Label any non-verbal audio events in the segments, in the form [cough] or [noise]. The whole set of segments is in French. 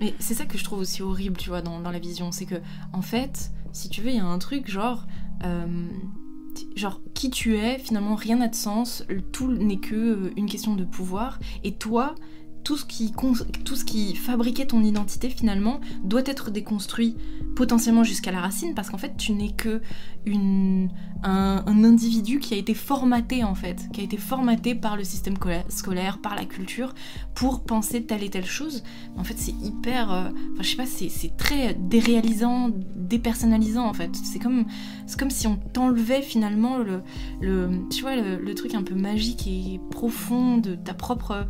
Mais c'est ça que je trouve aussi horrible, tu vois, dans, la vision. C'est que, en fait, si tu veux, il y a un truc genre. euh, genre, qui tu es, finalement, rien n'a de sens. Tout n'est que euh, une question de pouvoir. Et toi. Tout ce, qui, tout ce qui fabriquait ton identité finalement doit être déconstruit potentiellement jusqu'à la racine parce qu'en fait tu n'es que une, un, individu qui a été formaté en fait, qui a été formaté par le système cola- scolaire, par la culture pour penser telle et telle chose. En fait, c'est hyper. euh, Enfin, je sais pas, c'est très déréalisant, dépersonnalisant en fait. C'est comme, comme si on t'enlevait finalement le, le, tu vois, le truc un peu magique et profond de ta propre.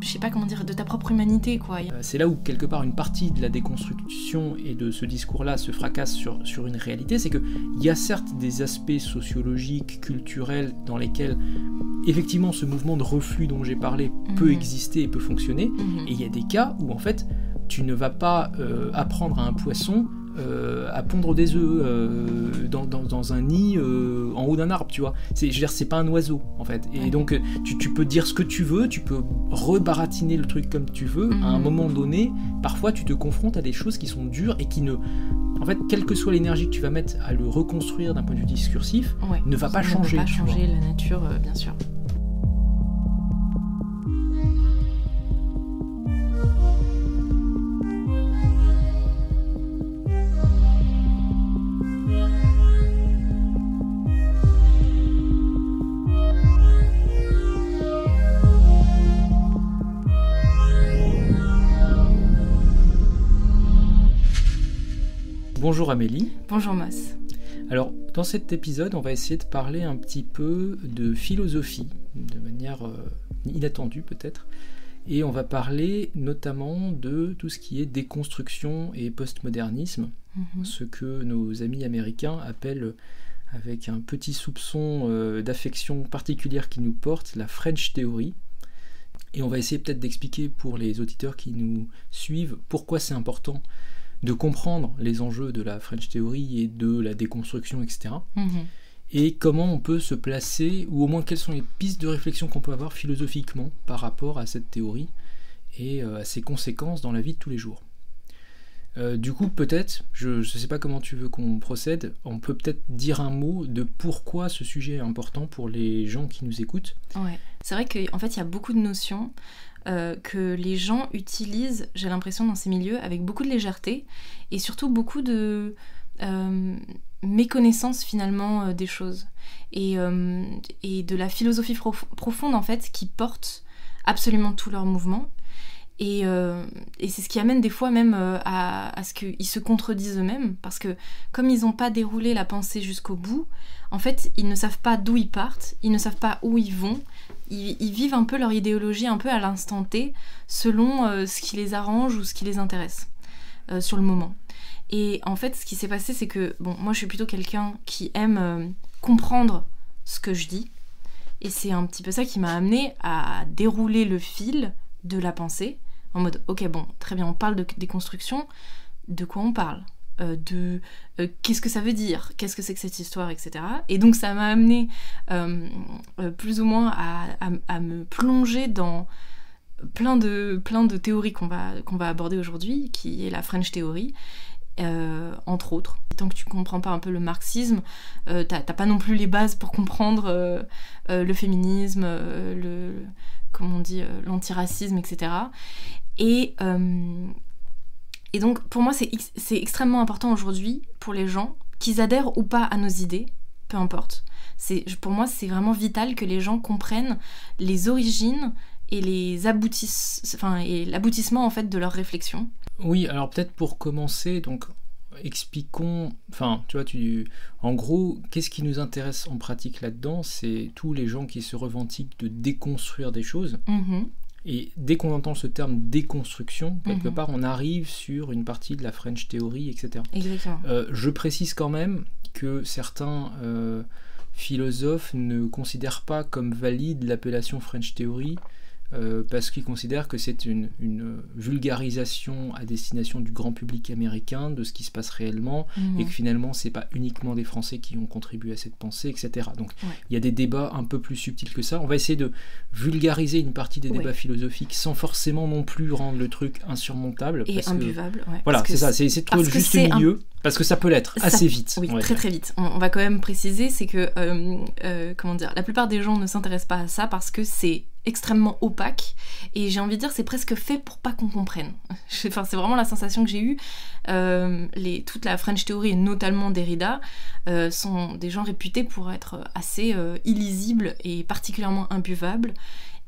Je sais pas comment dire, de ta propre humanité quoi. Euh, C'est là où quelque part une partie de la déconstruction et de ce discours-là se fracasse sur, sur une réalité, c'est qu'il y a certes des aspects sociologiques, culturels, dans lesquels effectivement ce mouvement de reflux dont j'ai parlé peut Mhm. exister et peut fonctionner, Mhm. et il y a des cas où en fait tu ne vas pas euh, apprendre à un poisson euh, à pondre des œufs euh, dans, dans- dans un nid euh, en haut d'un arbre, tu vois. C'est, je veux dire, c'est pas un oiseau en fait. Et Ouais. donc tu, tu peux dire ce que tu veux, tu peux rebaratiner le truc comme tu veux. À un Mhm. moment donné, parfois tu te confrontes à des choses qui sont dures et qui ne, en fait, quelle que soit l'énergie que tu vas mettre à le reconstruire d'un point de vue discursif, Ouais. ne va pas changer, Ne va pas changer la nature, bien sûr. Bonjour Amélie. Bonjour Moss. Alors, dans cet épisode, on va essayer de parler un petit peu de philosophie, de manière euh, inattendue peut-être. Et on va parler notamment de tout ce qui est déconstruction et postmodernisme, Mhm. ce que nos amis américains appellent, avec un petit soupçon euh, d'affection particulière qui nous porte, la French Theory. Et on va essayer peut-être d'expliquer pour les auditeurs qui nous suivent pourquoi c'est important de comprendre les enjeux de la French Theory et de la déconstruction, etc. Mhm. Et comment on peut se placer, ou au moins quelles sont les pistes de réflexion qu'on peut avoir philosophiquement par rapport à cette théorie et euh, à ses conséquences dans la vie de tous les jours. Euh, du coup, peut-être, je ne sais pas comment tu veux qu'on procède, on peut peut-être dire un mot de pourquoi ce sujet est important pour les gens qui nous écoutent. Ouais. C'est vrai qu'en fait, il y a beaucoup de notions euh, que les gens utilisent, j'ai l'impression, dans ces milieux avec beaucoup de légèreté et surtout beaucoup de euh, méconnaissance finalement euh, des choses. Et, de la philosophie prof- profonde en fait qui porte absolument tous leurs mouvements. Et, c'est ce qui amène des fois même à, à ce qu'ils se contredisent eux-mêmes, parce que comme ils n'ont pas déroulé la pensée jusqu'au bout, en fait, ils ne savent pas d'où ils partent, ils ne savent pas où ils vont, ils, vivent un peu leur idéologie un peu à l'instant T, selon euh, ce qui les arrange ou ce qui les intéresse euh, sur le moment. Et en fait, ce qui s'est passé, c'est que, bon, moi je suis plutôt quelqu'un qui aime euh, comprendre ce que je dis, et c'est un petit peu ça qui m'a amené à dérouler le fil de la pensée, en mode, ok, bon, très bien, on parle de déconstruction, de quoi on parle? Euh, de euh, qu'est-ce que ça veut dire, qu'est-ce que c'est que cette histoire, etc. Et donc ça m'a amené euh, plus ou moins à, me plonger dans plein de, plein de théories qu'on va, qu'on va aborder aujourd'hui, qui est la French Theory, entre autres. Tant que tu comprends pas un peu le marxisme, euh, t'as pas non plus les bases pour comprendre le féminisme, le, comment on dit, l'antiracisme, etc. Et, et donc, pour moi, c'est ex- c'est extrêmement important aujourd'hui pour les gens qu'ils adhèrent ou pas à nos idées, peu importe. C'est- Pour moi, c'est vraiment vital que les gens comprennent les origines et les enfin, et l'aboutissement en fait de leur réflexion. Oui, alors peut-être pour commencer, donc expliquons, enfin, tu vois, tu, en gros, qu'est-ce qui nous intéresse en pratique là-dedans? C'est tous les gens qui se revendiquent de déconstruire des choses. Mhm. Et dès qu'on entend ce terme déconstruction, quelque Mhm. part, on arrive sur une partie de la French Theory, etc. Exactement. Euh, je précise quand même que certains euh, philosophes ne considèrent pas comme valide l'appellation French Theory euh, parce qu'ils considèrent que c'est une, une, vulgarisation à destination du grand public américain de ce qui se passe réellement Mhm. et que finalement c'est pas uniquement des Français qui ont contribué à cette pensée, etc. Donc Ouais. il y a des débats un peu plus subtils que ça. On va essayer de vulgariser une partie des Ouais. débats philosophiques sans forcément non plus rendre le truc insurmontable. Et parce que- imbuvable. ouais, Voilà, que c'est ça, c'est de trouver le que juste un- milieu, parce que ça peut l'être assez vite. Oui, très dire. très vite. On, on va quand même préciser, c'est que, euh, euh, comment dire, la plupart des gens ne s'intéressent pas à ça parce que c'est extrêmement opaque et j'ai envie de dire c'est presque fait pour pas qu'on comprenne. [laughs] Enfin, c'est vraiment la sensation que j'ai eue. Euh, les, toute la French Theory et notamment Derrida euh, sont des gens réputés pour être assez illisibles et particulièrement imbuvables.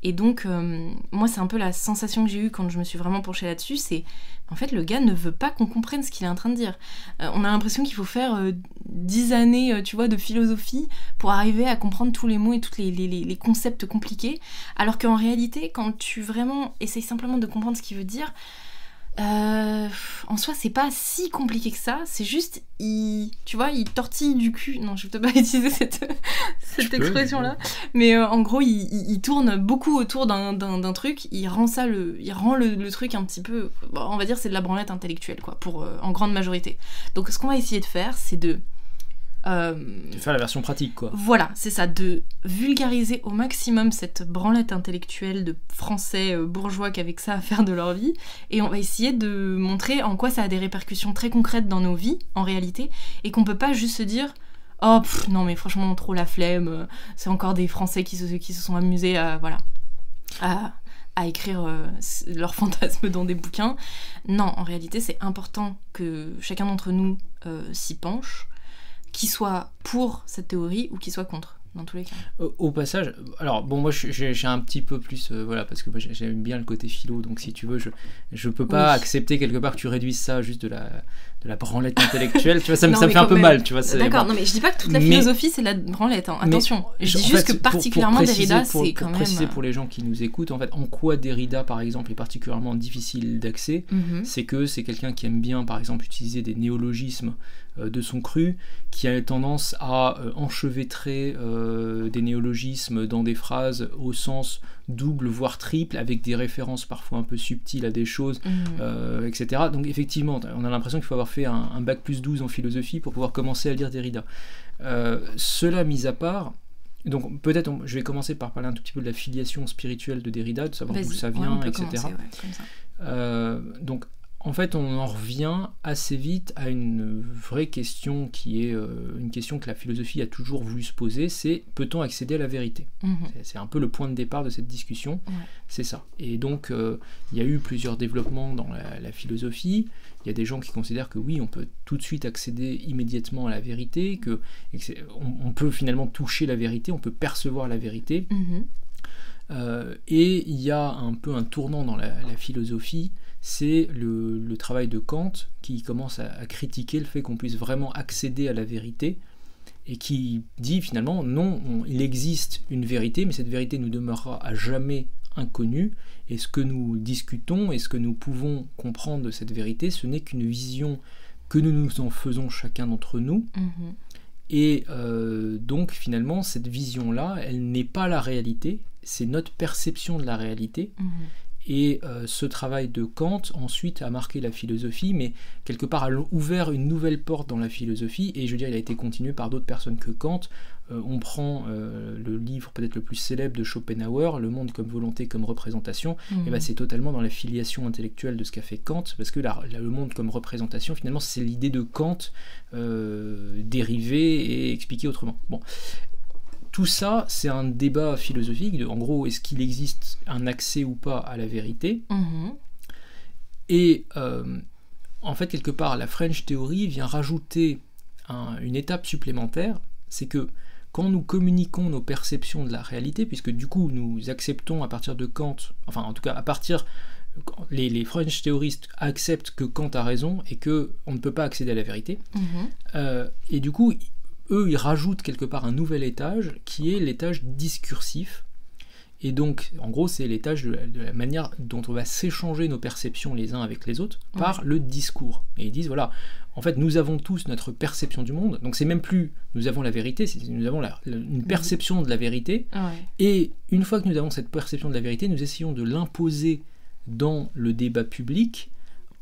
Et donc, euh, moi, c'est un peu la sensation que j'ai eue quand je me suis vraiment penchée là-dessus, c'est en fait, le gars ne veut pas qu'on comprenne ce qu'il est en train de dire. Euh, on a l'impression qu'il faut faire euh, dix années, euh, tu vois, de philosophie pour arriver à comprendre tous les mots et tous les concepts compliqués, alors qu'en réalité, quand tu vraiment essayes simplement de comprendre ce qu'il veut dire, euh, en soi, c'est pas si compliqué que ça. C'est juste, il, tu vois, il tortille du cul. Non, je vais peut-être pas [laughs] utiliser cette, cette expression-là. Mais euh, en gros, il, il- il tourne beaucoup autour d'un- truc. Il rend ça, le, il rend le, le truc un petit peu, bon, on va dire, c'est de la branlette intellectuelle, quoi, pour euh, en grande majorité. Donc, ce qu'on va essayer de faire, c'est de euh, De faire la version pratique, quoi. voilà, c'est ça, de vulgariser au maximum cette branlette intellectuelle de français euh, bourgeois qui avec ça à faire de leur vie, et on va essayer de montrer en quoi ça a des répercussions très concrètes dans nos vies, en réalité, et qu'on peut pas juste se dire Oh pff, non mais franchement trop la flemme, euh, c'est encore des Français qui se, qui se sont amusés à voilà à, à écrire euh, leurs [laughs] fantasmes dans des bouquins. Non, en réalité c'est important que chacun d'entre nous euh, s'y penche, qu'il soit pour cette théorie ou qu'il soit contre, dans tous les cas. Au, passage, alors bon, moi j'ai un petit peu plus, euh, voilà, parce que j'aime bien le côté philo, donc si tu veux, je, je peux pas Oui. accepter quelque part que tu réduises ça juste de la, de la branlette intellectuelle, tu vois, ça, me- Non, ça me mais fait un peu même. mal, tu vois. D'accord, bon. non mais je dis pas que toute la philosophie c'est la branlette, hein. Mais attention. je dis juste fait, que pour- pour particulièrement préciser- Derrida c'est quand préciser même... pour les gens qui nous écoutent, en fait, en quoi Derrida, par exemple, est particulièrement difficile d'accès, Mhm. c'est que c'est quelqu'un qui aime bien, par exemple, utiliser des néologismes euh, de son cru, qui a tendance à euh, enchevêtrer euh, des néologismes dans des phrases au sens double, voire triple, avec des références parfois un peu subtiles à des choses, Mhm. euh, etc. Donc effectivement, on a l'impression qu'il faut avoir fait un, un bac plus 12 en philosophie pour pouvoir commencer à lire Derrida. Euh, cela mis à part, donc peut-être je vais commencer par parler un tout petit peu de la filiation spirituelle de Derrida, de savoir d'où ça vient, etc. commencer, ouais, comme ça. Euh, donc en fait, on en revient assez vite à une vraie question qui est euh, une question que la philosophie a toujours voulu se poser, c'est peut-on accéder à la vérité? Mhm. C'est- un peu le point de départ de cette discussion, Ouais. c'est ça. Et donc, euh, il y a eu plusieurs développements dans la, la philosophie. Il y a des gens qui considèrent que oui, on peut tout de suite accéder immédiatement à la vérité, que, on, on peut finalement toucher la vérité, on peut percevoir la vérité. Mhm. Euh, et il y a un peu un tournant dans la, la philosophie, c'est le, le travail de Kant qui commence à, à critiquer le fait qu'on puisse vraiment accéder à la vérité et qui dit finalement non, on- il existe une vérité, mais cette vérité nous demeurera à jamais inconnue et ce que nous discutons et ce que nous pouvons comprendre de cette vérité, ce n'est qu'une vision que nous nous en faisons chacun d'entre nous Mhm. et euh, donc finalement, cette vision-là, elle n'est pas la réalité, c'est notre perception de la réalité. Mhm. Et euh, ce travail de Kant, ensuite, a marqué la philosophie, mais quelque part a ouvert une nouvelle porte dans la philosophie, et je veux dire, il a été continué par d'autres personnes que Kant. Euh, on prend euh, le livre peut-être le plus célèbre de Schopenhauer, Le monde comme volonté, comme représentation, et ben, c'est totalement dans la filiation intellectuelle de ce qu'a fait Kant, parce que la- la- le monde comme représentation, finalement, c'est l'idée de Kant dérivée et expliquée autrement. Bon. Tout ça, c'est un débat philosophique de, en gros, est-ce qu'il existe un accès ou pas à la vérité Mhm. Et euh, en fait, quelque part, la French Theory vient rajouter un- une étape supplémentaire, c'est que quand nous communiquons nos perceptions de la réalité, puisque du coup nous acceptons à partir de Kant, enfin en tout cas à partir les, les French théoristes acceptent que Kant a raison et que on ne peut pas accéder à la vérité. Mhm. Euh, et du coup, eux, ils rajoutent quelque part un nouvel étage qui est l'étage discursif. Et donc, en gros, c'est l'étage de, la- de la manière dont on va s'échanger nos perceptions les uns avec les autres par le discours. Et ils disent, voilà, en fait, nous avons tous notre perception du monde. Donc, c'est même plus nous avons la vérité, c'est nous avons la- la- une perception de la vérité. Ouais. Et une fois que nous avons cette perception de la vérité, nous essayons de l'imposer dans le débat public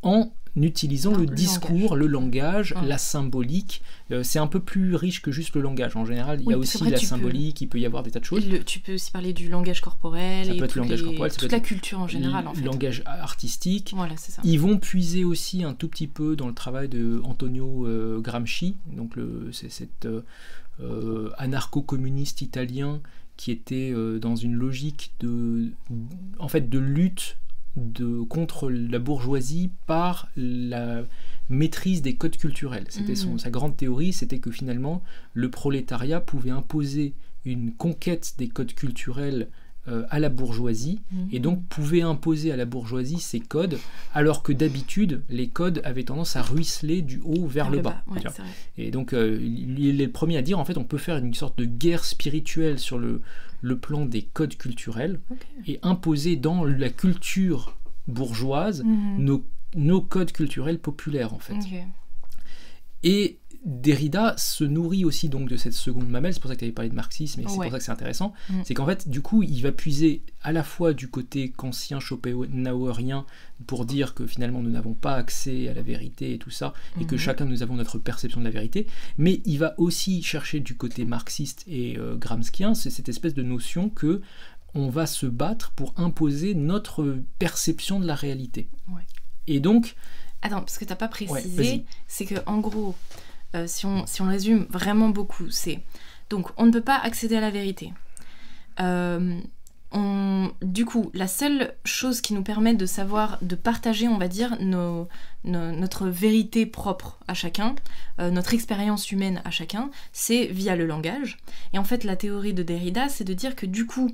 en utilisant le le discours, le langage, Ouais. la symbolique. Euh, c'est un peu plus riche que juste le langage. En général, il y a aussi la peux- symbolique, il peut y avoir des tas de choses. Le- tu peux aussi parler du langage corporel Ça et peut être le langage les- corporel, ça peut toute être la culture en général en fait. langage artistique. Voilà, ça. Ils vont puiser aussi un tout petit peu dans le travail de Antonio euh, Gramsci, donc c'est cet euh, euh, anarcho-communiste italien qui était dans une logique de, en fait, de lutte de, contre la bourgeoisie par la maîtrise des codes culturels. C'était Mhm. sa grande théorie, c'était que finalement le prolétariat pouvait imposer une conquête des codes culturels euh, à la bourgeoisie Mhm. et donc pouvait imposer à la bourgeoisie ces codes, alors que d'habitude, les codes avaient tendance à ruisseler du haut vers, le bas. ouais. Et donc, euh, il il est le premier à dire, en fait, on peut faire une sorte de guerre spirituelle sur le, le plan des codes culturels et imposer dans la culture bourgeoise Mhm. nos, nos codes culturels populaires, en fait. Et Derrida se nourrit aussi donc de cette seconde mamelle, c'est pour ça que tu avais parlé de marxisme et c'est pour ça que c'est intéressant, Mm. c'est qu'en fait du coup il va puiser à la fois du côté kantien schopenhauerien pour dire que finalement nous n'avons pas accès à la vérité et tout ça, et que Mhm. chacun nous avons notre perception de la vérité, mais il va aussi chercher du côté marxiste et euh, gramscien, c'est cette espèce de notion que on va se battre pour imposer notre perception de la réalité. Ouais. Et donc, Attends, parce que t'as pas précisé, c'est que en gros, euh, si, on, si on résume vraiment beaucoup, c'est donc on ne peut pas accéder à la vérité. Euh, on- du coup, la seule chose qui nous permet de savoir, de partager, on va dire, notre vérité propre à chacun, euh, notre expérience humaine à chacun, c'est via le langage. Et en fait, la théorie de Derrida, c'est de dire que du coup,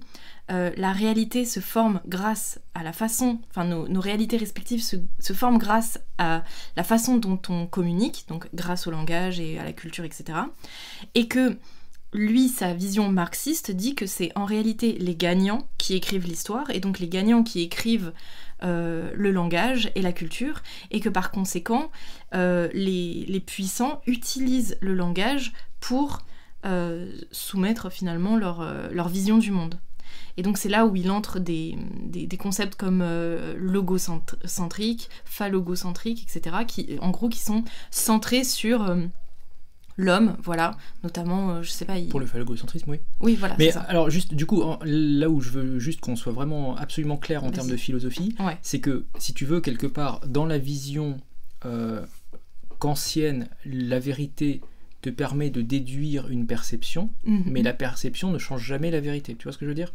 euh, la réalité se forme grâce à la façon, enfin nos, réalités respectives se forment grâce à la façon dont on communique, donc grâce au langage et à la culture, etc. Et que lui, sa vision marxiste dit que c'est en réalité les gagnants qui écrivent l'histoire, et donc les gagnants qui écrivent euh, le langage et la culture, et que par conséquent, euh, les, puissants utilisent le langage pour euh, soumettre finalement leur, vision du monde. Et donc c'est là où il entre des, concepts comme logocentrique, phallogocentrique, etc., qui en gros qui sont centrés sur l'homme, voilà, notamment, euh, je sais pas, il... pour le phallogocentrisme, oui. oui voilà, Mais ça. alors juste du coup en- là où je veux juste qu'on soit vraiment absolument clair en termes de philosophie, Ouais. c'est que si tu veux quelque part dans la vision euh, kantienne, la vérité te permet de déduire une perception, Mhm. mais la perception ne change jamais la vérité. Tu vois ce que je veux dire?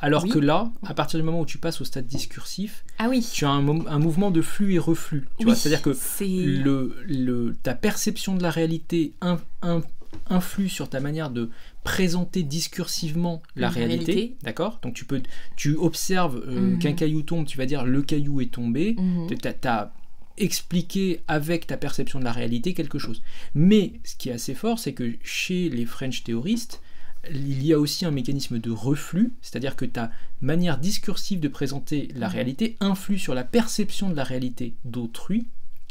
Alors Oui. que là, à partir du moment où tu passes au stade discursif, Ah oui. tu as un, un mouvement de flux et reflux. Tu Oui, c'est-à-dire que le, le- ta perception de la réalité in- in- influe sur ta manière de présenter discursivement la réalité, réalité. d'accord? Donc tu peux, tu observes euh, Mhm. qu'un caillou tombe, tu vas dire le caillou est tombé. Mhm. Tu as, expliqué avec ta perception de la réalité quelque chose. Mais ce qui est assez fort, c'est que chez les French théoristes, il y a aussi un mécanisme de reflux, c'est-à-dire que ta manière discursive de présenter la Mhm. réalité influe sur la perception de la réalité d'autrui.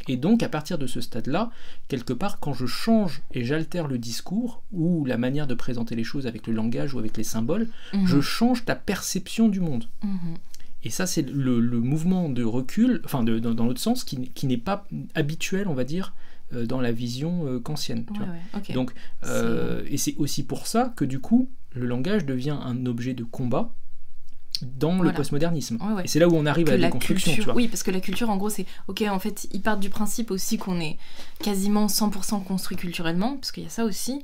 Et donc, à partir de ce stade-là, quelque part, quand je change et j'altère le discours ou la manière de présenter les choses avec le langage ou avec les symboles, Mhm. je change ta perception du monde. Mhm. Et ça, c'est le, le mouvement de recul, enfin, de- dans, dans l'autre sens, qui n'est pas habituel, on va dire, euh, dans la vision euh, kantienne. tu Ouais, vois. ouais, ok. Donc, euh, et c'est aussi pour ça que du coup, le langage devient un objet de combat dans le postmodernisme. Ouais, ouais. Et c'est là où on arrive que à la la déconstruction, culture, tu vois. oui, parce que la culture, en gros, c'est ok. En fait, ils partent du principe aussi qu'on est quasiment 100% construit culturellement, parce qu'il y a ça aussi.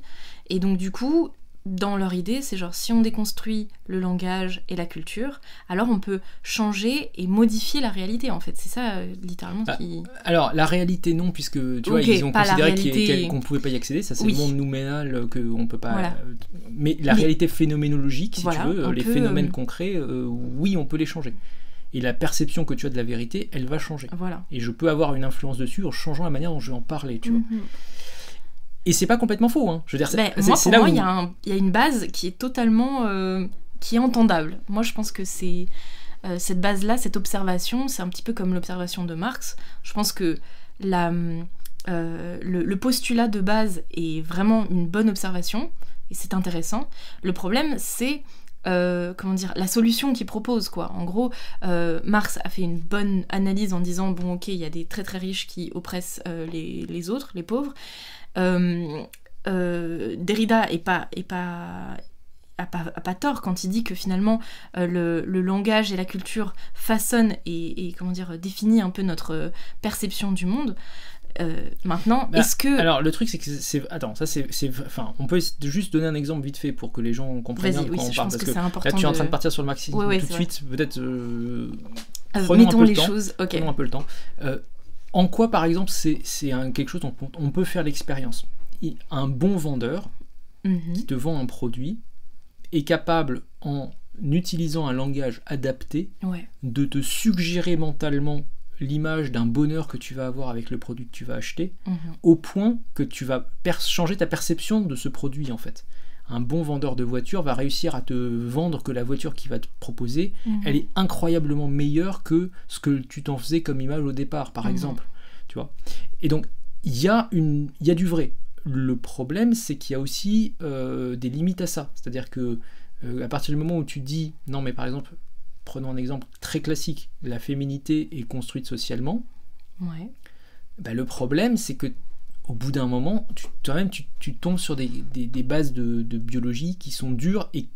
Et donc, du coup, dans leur idée, c'est genre si on déconstruit le langage et la culture, alors on peut changer et modifier la réalité. En fait, c'est ça euh, littéralement Ah, qui. Alors, la réalité, non, puisque tu vois, ils ont considéré réalité- qu'on ne pouvait pas y accéder. Ça, c'est Oui. le monde nouménal euh, qu'on peut pas. Voilà. euh, mais la Mais- réalité phénoménologique, si Voilà, tu veux, les peut, phénomènes euh, concrets, euh, oui, on peut les changer. Et la perception que tu as de la vérité, elle va changer. Voilà. Et je peux avoir une influence dessus en changeant la manière dont je vais en parler, tu vois. Et c'est pas complètement faux, hein. Je veux dire, c'est c'est- moi, pour moi, où. il y, a y une base qui est totalement. euh, qui est entendable. Moi, je pense que c'est euh, cette base-là, cette observation, c'est un petit peu comme l'observation de Marx. Je pense que la, euh, le, postulat de base est vraiment une bonne observation et c'est intéressant. Le problème, c'est euh, comment dire, la solution qu'il propose, quoi. En gros, Marx a fait une bonne analyse en disant bon, ok, il y a des très très riches qui oppressent les, les, autres, les pauvres. Derrida est pas, est pas a pas, tort quand il dit que finalement euh, le, langage et la culture façonnent et, comment dire définissent un peu notre euh, perception du monde. Euh, maintenant, bah, est-ce que alors le truc c'est que c'est attends ça c'est enfin on peut juste donner un exemple vite fait pour que les gens comprennent bien de quoi on parle parce que, là tu es en train de partir sur le maximum tout de suite peut-être prenons un peu les temps, choses prenons un peu le temps. En quoi par exemple c'est quelque chose dont on peut faire l'expérience? Un bon vendeur mhm. qui te vend un produit est capable, en utilisant un langage adapté, de te suggérer mentalement l'image d'un bonheur que tu vas avoir avec le produit que tu vas acheter, mhm. au point que tu vas changer ta perception de ce produit en fait. Un bon vendeur de voiture va réussir à te vendre que la voiture qu'il va te proposer, mhm. elle est incroyablement meilleure que ce que tu t'en faisais comme image au départ, par mhm. exemple. Tu vois? Et donc, il y, a une, y a du vrai. Le problème, c'est qu'il y a aussi euh, des limites à ça. C'est-à-dire que euh, à partir du moment où tu dis, non mais par exemple, prenons un exemple très classique, la féminité est construite socialement. Ouais. Bah, le problème, c'est que au bout d'un moment, toi-même, tu, tombes sur des, bases de, biologie qui sont dures et,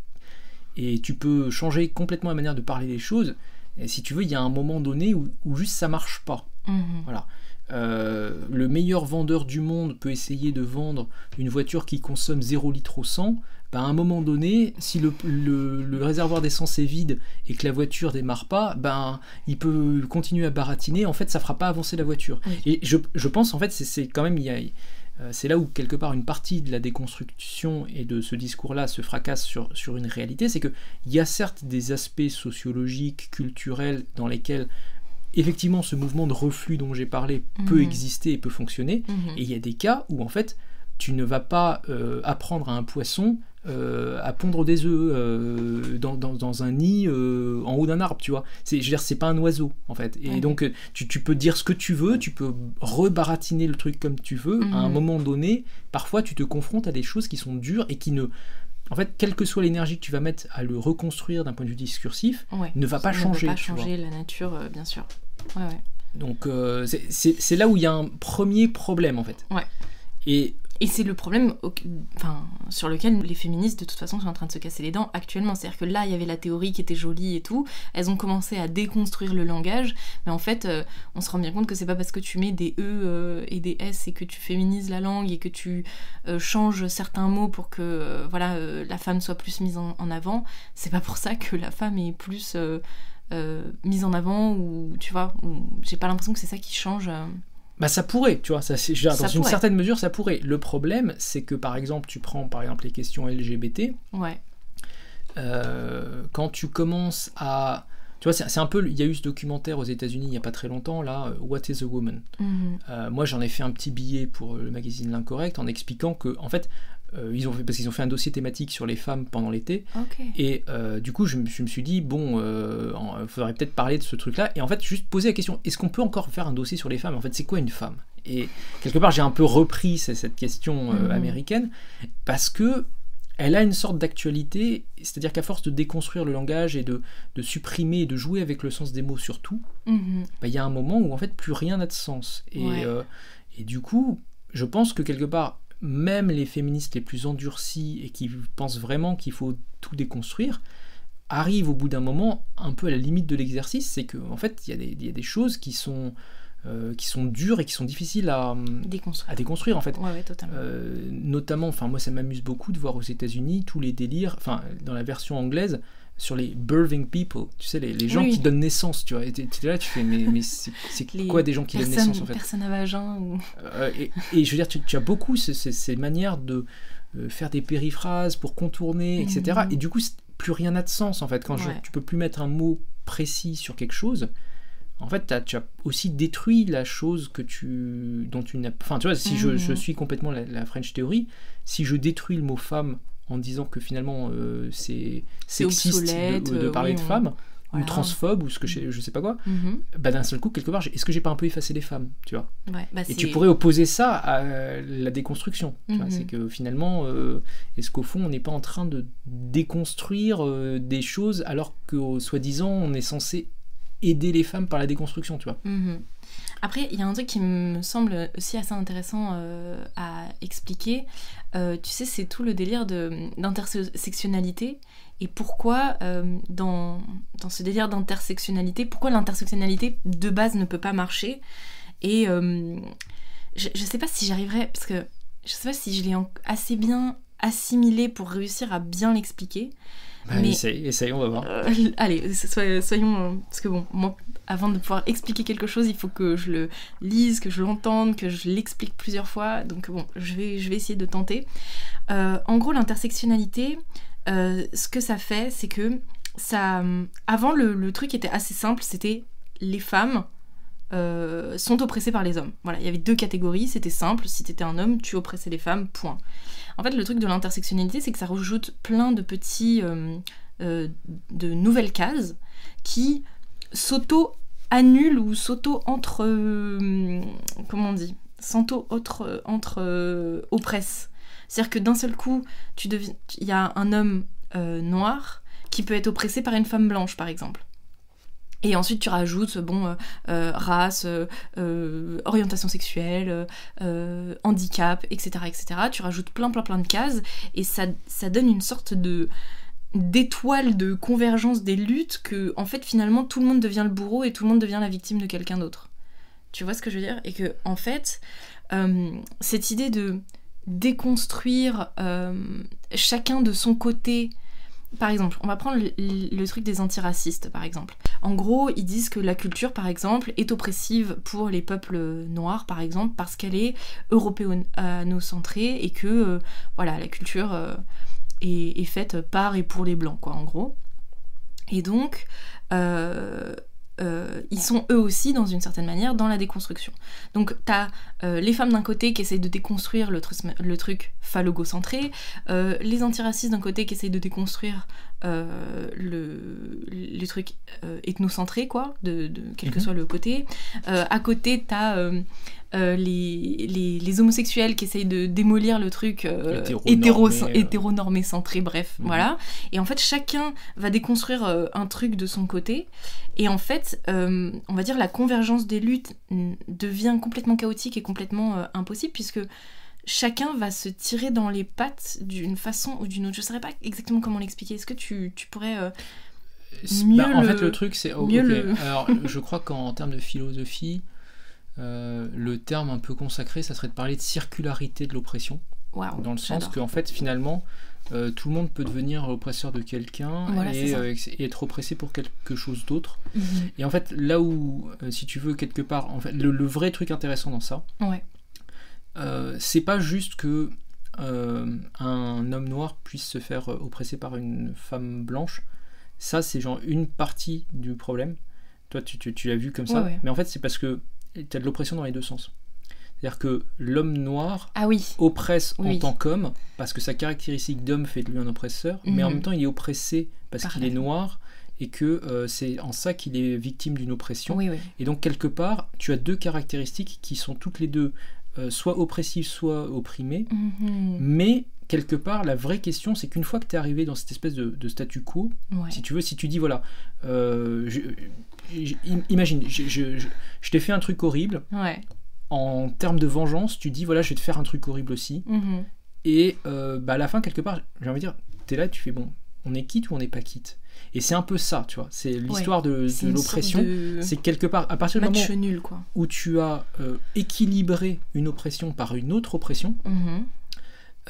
et tu peux changer complètement la manière de parler des choses. Et si tu veux, il y a un moment donné où, juste ça marche pas. Mhm. Voilà. Euh, le meilleur vendeur du monde peut essayer de vendre une voiture qui consomme 0 litre au 100, ben à un moment donné, si le, réservoir d'essence est vide et que la voiture démarre pas, ben il peut continuer à baratiner. En fait, ça fera pas avancer la voiture. Et je, pense en fait, c'est quand même il euh, c'est là où quelque part une partie de la déconstruction et de ce discours-là se fracasse sur, sur une réalité, c'est qu'il y a certes des aspects sociologiques, culturels dans lesquels effectivement, ce mouvement de reflux dont j'ai parlé peut mhm. exister et peut fonctionner. Mhm. Et il y a des cas où, en fait, tu ne vas pas euh, apprendre à un poisson euh, à pondre des œufs euh, dans, un nid en haut d'un arbre, tu vois. C'est, je veux dire, c'est pas un oiseau, en fait. Et donc, tu, peux dire ce que tu veux, tu peux rebaratiner le truc comme tu veux. À un mhm. moment donné, parfois, tu te confrontes à des choses qui sont dures et qui ne en fait, quelle que soit l'énergie que tu vas mettre à le reconstruire d'un point de vue discursif, ne va pas changer. Ne va pas changer la nature, euh, bien sûr. Donc, euh, c'est là où il y a un premier problème, en fait. Ouais. Et et c'est le problème sur lequel les féministes, de toute façon, sont en train de se casser les dents actuellement. C'est-à-dire que là, il y avait la théorie qui était jolie et tout. Elles ont commencé à déconstruire le langage. Mais en fait, euh, on se rend bien compte que c'est pas parce que tu mets des E euh, et des S et que tu féminises la langue et que tu euh, changes certains mots pour que voilà, la femme soit plus mise en, en avant. C'est pas pour ça que la femme est plus mise en avant ou tu vois. J'ai pas l'impression que c'est ça qui change. Bah ça pourrait, tu vois, ça, dans une certaine mesure ça pourrait. Le problème, c'est que par exemple, tu prends par exemple les questions LGBT. Ouais. Euh, quand tu commences à, tu vois, c'est un peu, il y a eu ce documentaire aux États-Unis il n'y a pas très longtemps là, euh, What is a Woman? Mhm. Euh, moi, j'en ai fait un petit billet pour le magazine L'Incorrect en expliquant que, en fait, euh, ils ont fait, parce qu'ils ont fait un dossier thématique sur les femmes pendant l'été. Et euh, du coup, je, je, me suis dit, bon, il euh, faudrait peut-être parler de ce truc-là. Et en fait, juste poser la question, est-ce qu'on peut encore faire un dossier sur les femmes? En fait, c'est quoi une femme? Et quelque part, j'ai un peu repris cette question mhm. américaine, parce que elle a une sorte d'actualité, c'est-à-dire qu'à force de déconstruire le langage et de, de supprimer et de jouer avec le sens des mots surtout, mhm. bah, il y a un moment où en fait plus rien n'a de sens. Et, et du coup, je pense que quelque part, même les féministes les plus endurcis et qui pensent vraiment qu'il faut tout déconstruire, arrivent au bout d'un moment un peu à la limite de l'exercice, c'est qu'en en fait, il y, a des choses qui sont, euh, qui sont dures et qui sont difficiles à déconstruire, à déconstruire en fait. Euh, notamment, enfin moi ça m'amuse beaucoup de voir aux États-Unis tous les délires, enfin dans la version anglaise, sur les birthing people, tu sais, les, gens qui donnent naissance, tu vois. Et tu es là, tu fais, mais, mais c'est quoi des gens qui donnent naissance en fait? Personne à vagin ou... Euh, et, je veux dire, tu, as beaucoup ces, manières de euh, faire des périphrases pour contourner, etc. Mhm. Et du coup, plus rien n'a de sens en fait. Quand tu peux plus mettre un mot précis sur quelque chose, en fait, as, tu as aussi détruit la chose que tu, dont tu n'as. Enfin, tu vois, si je, je, mhm. suis complètement la, la French Theory, si je détruis le mot femme en disant que finalement euh, c'est C'est sexiste de, de euh, parler oui, de on- femmes Voilà. ou transphobe ou ce que je, je sais pas quoi, Mhm. bah d'un seul coup quelque part, est-ce que j'ai pas un peu effacé les femmes, tu vois? Ouais, bah, Et c'est- tu pourrais opposer ça à la déconstruction. vois? Mhm. C'est que finalement, euh, est-ce qu'au fond, on n'est pas en train de déconstruire euh, des choses alors que, soi-disant, on est censé aider les femmes par la déconstruction, tu vois? Mhm. Après, il y a un truc qui me semble aussi assez intéressant euh, à expliquer. Euh, tu sais, c'est tout le délire d'intersectionnalité et pourquoi euh, dans, dans ce délire d'intersectionnalité, pourquoi l'intersectionnalité de base ne peut pas marcher? Et je, je sais pas si j'arriverai, parce que je sais pas si je l'ai assez bien assimilé pour réussir à bien l'expliquer. Bah, Mais- essaye, essaye, on va voir. Euh, [laughs] allez, soy- soyons. euh, parce que bon, moi, avant de pouvoir expliquer quelque chose, il faut que je le lise, que je l'entende, que je l'explique plusieurs fois. Donc bon, je vais, je vais essayer de tenter. Euh, en gros, l'intersectionnalité, euh, ce que ça fait, c'est que ça. Avant, le, le truc était assez simple c'était les femmes. Euh, sont oppressées par les hommes. Voilà, il y avait deux catégories, c'était simple, si t'étais un homme, tu oppressais les femmes, point. En fait, le truc de l'intersectionnalité, c'est que ça rajoute plein de petits, euh, euh, de nouvelles cases qui s'auto-annulent ou s'auto-entre... comment on dit S'auto-entre... Entre, oppressent. C'est-à-dire que d'un seul coup, il y a un homme noir qui peut être oppressé par une femme blanche, par exemple. Et ensuite, tu rajoutes, bon, euh, euh, race, euh, orientation sexuelle, handicap, etc., etc. Tu rajoutes plein, plein, plein de cases, et ça, ça donne une sorte de d'étoile de convergence des luttes que, en fait, finalement, tout le monde devient le bourreau et tout le monde devient la victime de quelqu'un d'autre. Tu vois ce que je veux dire? Et que, en fait, cette idée de déconstruire chacun de son côté par exemple, on va prendre le, truc des antiracistes, par exemple. En gros, ils disent que la culture, par exemple, est oppressive pour les peuples noirs, par exemple, parce qu'elle est européano-centrée et que, euh, voilà, la culture euh, est, faite par et pour les blancs, quoi, en gros. Et donc, euh, euh, ils sont eux aussi, dans une certaine manière, dans la déconstruction. Donc, t'as euh, les femmes d'un côté qui essayent de déconstruire le, truc phallogocentré, euh, les antiracistes d'un côté qui essayent de déconstruire euh, le, les trucs ethnocentrés, quoi, de, de quel que Mhm. soit le côté. À côté, t'as les, les, les homosexuels qui essayent de démolir le truc Hétéronormé, hétéro- hétéronormé centré, bref, Mhm. voilà. Et en fait, chacun va déconstruire un truc de son côté. Et en fait, on va dire la convergence des luttes devient complètement chaotique et complètement euh, impossible puisque chacun va se tirer dans les pattes d'une façon ou d'une autre. Je ne saurais pas exactement comment l'expliquer. Est-ce que tu, tu pourrais... euh, C'est- mieux bah, en le- fait, le truc, c'est. oh, mieux ok. le- [laughs] Alors, je crois qu'en termes de philosophie, euh, le terme un peu consacré, ça serait de parler de circularité de l'oppression. Dans le sens j'adore. qu'en fait, finalement, euh, tout le monde peut devenir oppresseur de quelqu'un Voilà, et, euh, et être oppressé pour quelque chose d'autre. Mhm. Et en fait, là où, euh, si tu veux, quelque part, en fait, le, le vrai truc intéressant dans ça, Ouais. c'est pas juste que un homme noir puisse se faire oppresser par une femme blanche. Ça, c'est genre une partie du problème. Toi, tu, tu- tu l'as vu comme ça. Ouais, ouais. Mais en fait, c'est parce que tu as de l'oppression dans les deux sens. C'est-à-dire que l'homme noir Ah oui, oppresse en tant qu'homme, parce que sa caractéristique d'homme fait de lui un oppresseur, mais en Mhm. même temps il est oppressé parce Par qu'il est noir et que euh, c'est en ça qu'il est victime d'une oppression. oui. Et donc quelque part, tu as deux caractéristiques qui sont toutes les deux euh, soit oppressives, soit opprimées, Mhm. mais quelque part, la vraie question, c'est qu'une fois que tu es arrivé dans cette espèce de, de statu quo, Ouais. si tu veux, si tu dis, voilà, euh, je- je- im- imagine, je, je- je- je t'ai fait un truc horrible, Ouais. En termes de vengeance, tu dis, voilà, je vais te faire un truc horrible aussi, Mhm. et euh, bah, à la fin, quelque part, j'ai envie de dire, t'es là, tu fais bon, on est quitte ou on n'est pas quitte? Et c'est un peu ça, tu vois. C'est l'histoire de, l'oppression. de C'est quelque part, à partir du moment match nul, quoi. où tu as euh, équilibré une oppression par une autre oppression, Mhm.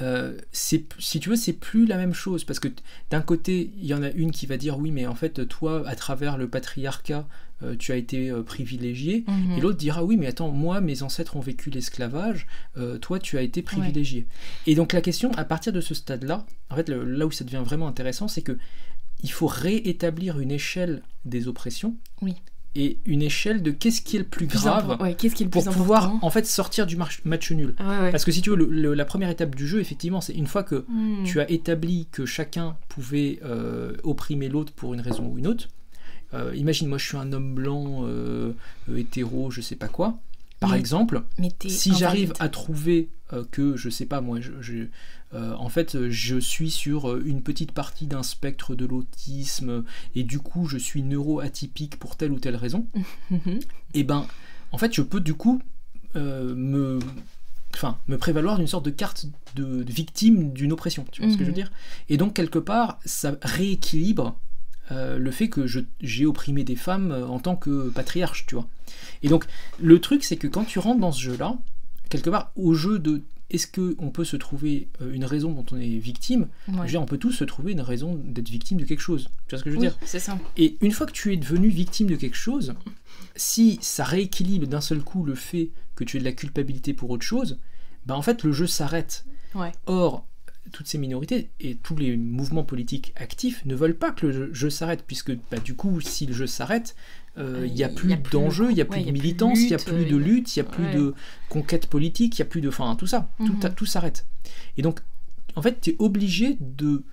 euh, c'est, si tu veux, c'est plus la même chose. Parce que d'un côté, il y en a une qui va dire oui, mais en fait, toi, à travers le patriarcat, euh, tu as été euh, privilégié. Mhm. Et l'autre dira oui, mais attends, moi, mes ancêtres ont vécu l'esclavage, euh, toi, tu as été privilégié. Et donc la question, à partir de ce stade-là, en fait, le- là où ça devient vraiment intéressant, c'est que il faut réétablir une échelle des oppressions Oui. et une échelle de qu'est-ce qui est le plus, grave Ouais, qu'est-ce qui est le pour plus pouvoir important en fait sortir du match nul. Ouais. Parce que si tu veux, le- le- la première étape du jeu, effectivement, c'est une fois que Hmm. tu as établi que chacun pouvait opprimer l'autre pour une raison ou une autre. Euh, imagine, moi je suis un homme blanc, euh, euh, hétéro, je sais pas quoi. Par Mais- exemple, Mais si j'arrive à trouver euh, que, je sais pas moi, je, je- euh, en fait, je suis sur une petite partie d'un spectre de l'autisme et du coup je suis neuroatypique pour telle ou telle raison, [laughs] Mhm. et ben, en fait, je peux du coup euh, me, enfin, me prévaloir d'une sorte de carte de, de victime d'une oppression. Tu vois ce que je veux Mhm. dire? Et donc quelque part, ça rééquilibre euh, le fait que j'ai opprimé des femmes euh, en tant que patriarche, tu vois. Et donc le truc, c'est que quand tu rentres dans ce jeu-là, quelque part, au jeu de est-ce qu'on peut se trouver euh, une raison dont on est victime Je veux Ouais. dire, on peut tous se trouver une raison d'être victime de quelque chose. Tu vois ce que je veux Oui, dire? c'est ça. et une fois que tu es devenu victime de quelque chose, si ça rééquilibre d'un seul coup le fait que tu aies de la culpabilité pour autre chose, ben en fait le jeu s'arrête. Ouais. Or, toutes ces minorités et tous les mouvements politiques actifs ne veulent pas que le jeu, jeu s'arrête, puisque bah, du coup, si le jeu s'arrête, euh, il n'y a plus a plus d'enjeux, il n'y a plus de a plus de militance, il n'y a lutte, plus euh, de lutte, il n'y a plus ouais. de conquête politique, il n'y a plus de... Enfin, tout ça, tout, Mhm. tout s'arrête. Et donc, en fait, tu es obligé de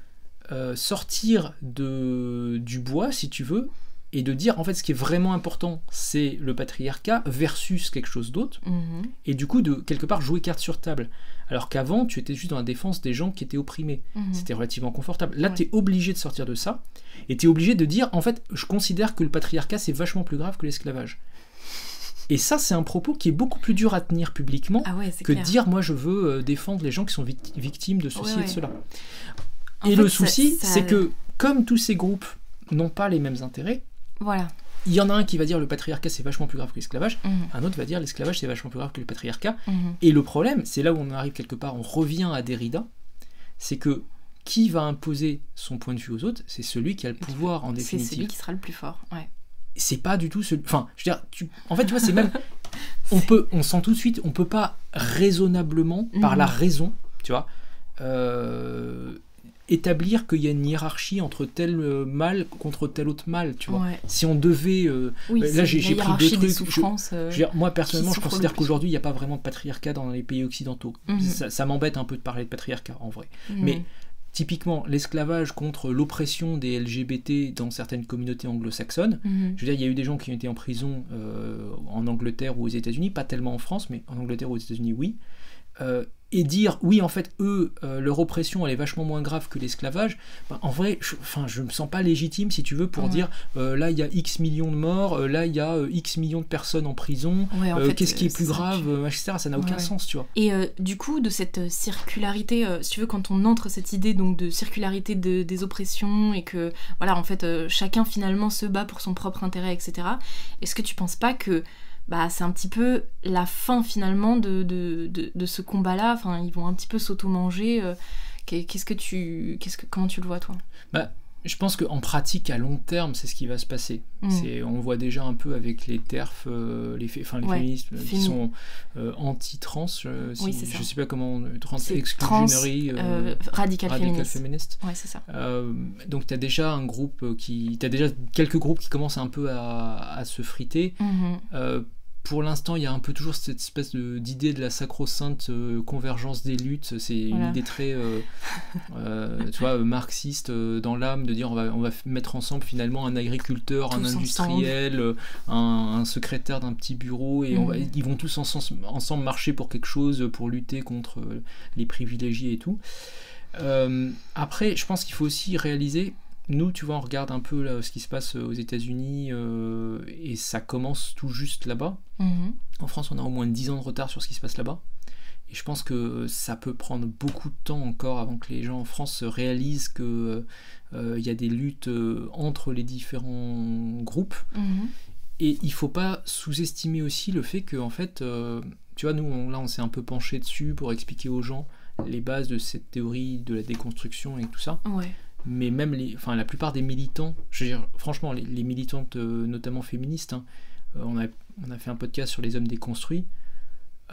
euh, sortir de, du bois, si tu veux, et de dire, en fait, ce qui est vraiment important, c'est le patriarcat versus quelque chose d'autre, Mhm. et du coup, de quelque part, jouer carte sur table. Alors qu'avant, tu étais juste dans la défense des gens qui étaient opprimés. Mhm. C'était relativement confortable. Là, Ouais. tu es obligé de sortir de ça, et tu es obligé de dire, en fait, je considère que le patriarcat, c'est vachement plus grave que l'esclavage. Et ça, c'est un propos qui est beaucoup plus dur à tenir publiquement Ah ouais, que clair. dire, moi, je veux euh, défendre les gens qui sont vict- victimes de ceci Ouais, et de cela. En et fait, le souci, c'est que, comme tous ces groupes n'ont pas les mêmes intérêts, Voilà. il y en a un qui va dire le patriarcat c'est vachement plus grave que l'esclavage, Mhm. un autre va dire l'esclavage c'est vachement plus grave que le patriarcat. Mhm. Et le problème, c'est là où on arrive quelque part, on revient à Derrida, c'est que qui va imposer son point de vue aux autres, c'est celui qui a le pouvoir en C'est celui définitive. qui sera le plus fort. Ouais. C'est pas du tout celui. Enfin, je veux dire, tu... en fait, tu vois, c'est même. [laughs] On peut, on sent tout de suite, on peut pas raisonnablement, par Mhm. la raison, tu vois, euh, établir qu'il y a une hiérarchie entre tel euh, mal contre tel autre mal, tu vois. Ouais. Si on devait euh, Oui, Là, j'ai- pris deux trucs, je- euh, Je moi personnellement, je considère qu'aujourd'hui, il n'y a pas vraiment de patriarcat dans les pays occidentaux. Mhm. Ça, ça m'embête un peu de parler de patriarcat en vrai. mhm. Mais typiquement, l'esclavage contre l'oppression des LGBT dans certaines communautés anglo-saxonnes. Mhm. Je veux dire, il y a eu des gens qui ont été en prison euh, en Angleterre ou aux États-Unis, pas tellement en France, mais en Angleterre ou aux États-Unis, oui. Euh, et dire, oui, en fait, eux, euh, leur oppression, elle est vachement moins grave que l'esclavage, bah, en vrai, je, enfin, je me sens pas légitime, si tu veux, pour Ouais. dire, euh, là, il y a X millions de morts, euh, là, il y a X millions de personnes en prison, Ouais, en fait, qu'est-ce qui est plus grave, etc. Ça n'a Ouais, aucun sens, tu vois. Et du coup, de cette circularité, si tu veux, quand on entre cette idée donc de circularité de- des oppressions et que voilà, en fait, chacun finalement se bat pour son propre intérêt, etc. Est-ce que tu penses pas que bah, c'est un petit peu la fin finalement de, de, de- de ce combat-là Enfin, ils vont un petit peu s'auto-manger. euh, qu'est- Qu'est-ce que tu, qu'est-ce que, comment tu le vois toi? Je pense qu'en pratique, à long terme, c'est ce qui va se passer. Mm. C'est, on voit déjà un peu avec les TERF, euh, les, enfin, les Ouais, féministes euh, qui sont euh, anti-trans, Oui, je sais pas comment, trans euh, radical, radical féministe. Ouais, c'est ça. Donc tu as déjà un groupe qui, t'as déjà quelques groupes qui commencent un peu à, à se friter. Mhm. Pour l'instant, il y a un peu toujours cette espèce d'idée de la sacro-sainte euh, convergence des luttes. C'est une idée très, euh, [laughs] euh, tu vois, marxiste dans l'âme de dire on va, on va f- mettre ensemble finalement un agriculteur, un industriel, un, un secrétaire d'un petit bureau et on va- Mhm. ils vont tous ensemble, ensemble marcher pour quelque chose, pour lutter contre les privilégiés et tout. Après, je pense qu'il faut aussi réaliser nous, tu vois, on regarde un peu là, ce qui se passe aux États-Unis euh, et ça commence tout juste là-bas. Mhm. En France, on a au moins 10 ans de retard sur ce qui se passe là-bas. Et je pense que ça peut prendre beaucoup de temps encore avant que les gens en France réalisent qu'il y a des luttes euh, entre les différents groupes. Mhm. Et il faut pas sous-estimer aussi le fait que, en fait, euh, tu vois, nous, on- là, on s'est un peu penché dessus pour expliquer aux gens les bases de cette théorie de la déconstruction et tout ça Ouais. Mais même les, enfin, la plupart des militants, je veux dire, franchement, les, les militantes, euh, notamment féministes, hein, euh, on, a, on a fait un podcast sur les hommes déconstruits,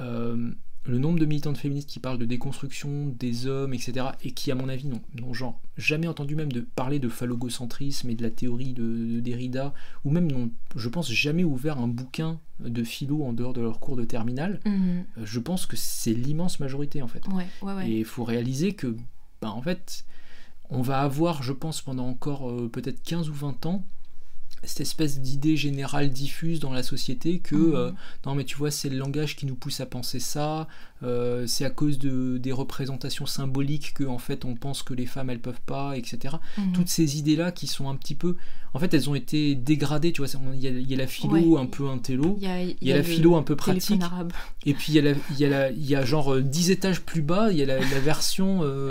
euh, le nombre de militantes féministes qui parlent de déconstruction des hommes, etc., et qui, à mon avis, n'ont genre jamais entendu même de parler de phallogocentrisme et de la théorie de, Derrida, ou même n'ont, je pense, jamais ouvert un bouquin de philo en dehors de leur cours de terminale, Mhm. je pense que c'est l'immense majorité, en fait. Ouais, ouais, ouais. Et il faut réaliser que, ben, en fait, on va avoir, je pense, pendant encore euh, peut-être 15 ou 20 ans, cette espèce d'idée générale diffuse dans la société que Mhm. euh, non mais tu vois c'est le langage qui nous pousse à penser ça euh, c'est à cause de des représentations symboliques que en fait on pense que les femmes elles peuvent pas etc Mhm. toutes ces idées là qui sont un petit peu en fait elles ont été dégradées tu vois il y a, il y a la philo Ouais. un peu intello Il y a, y la philo un peu pratique et puis il y a, la- il y a, la- il y a genre euh, 10 étages plus bas, il y a la, la version euh,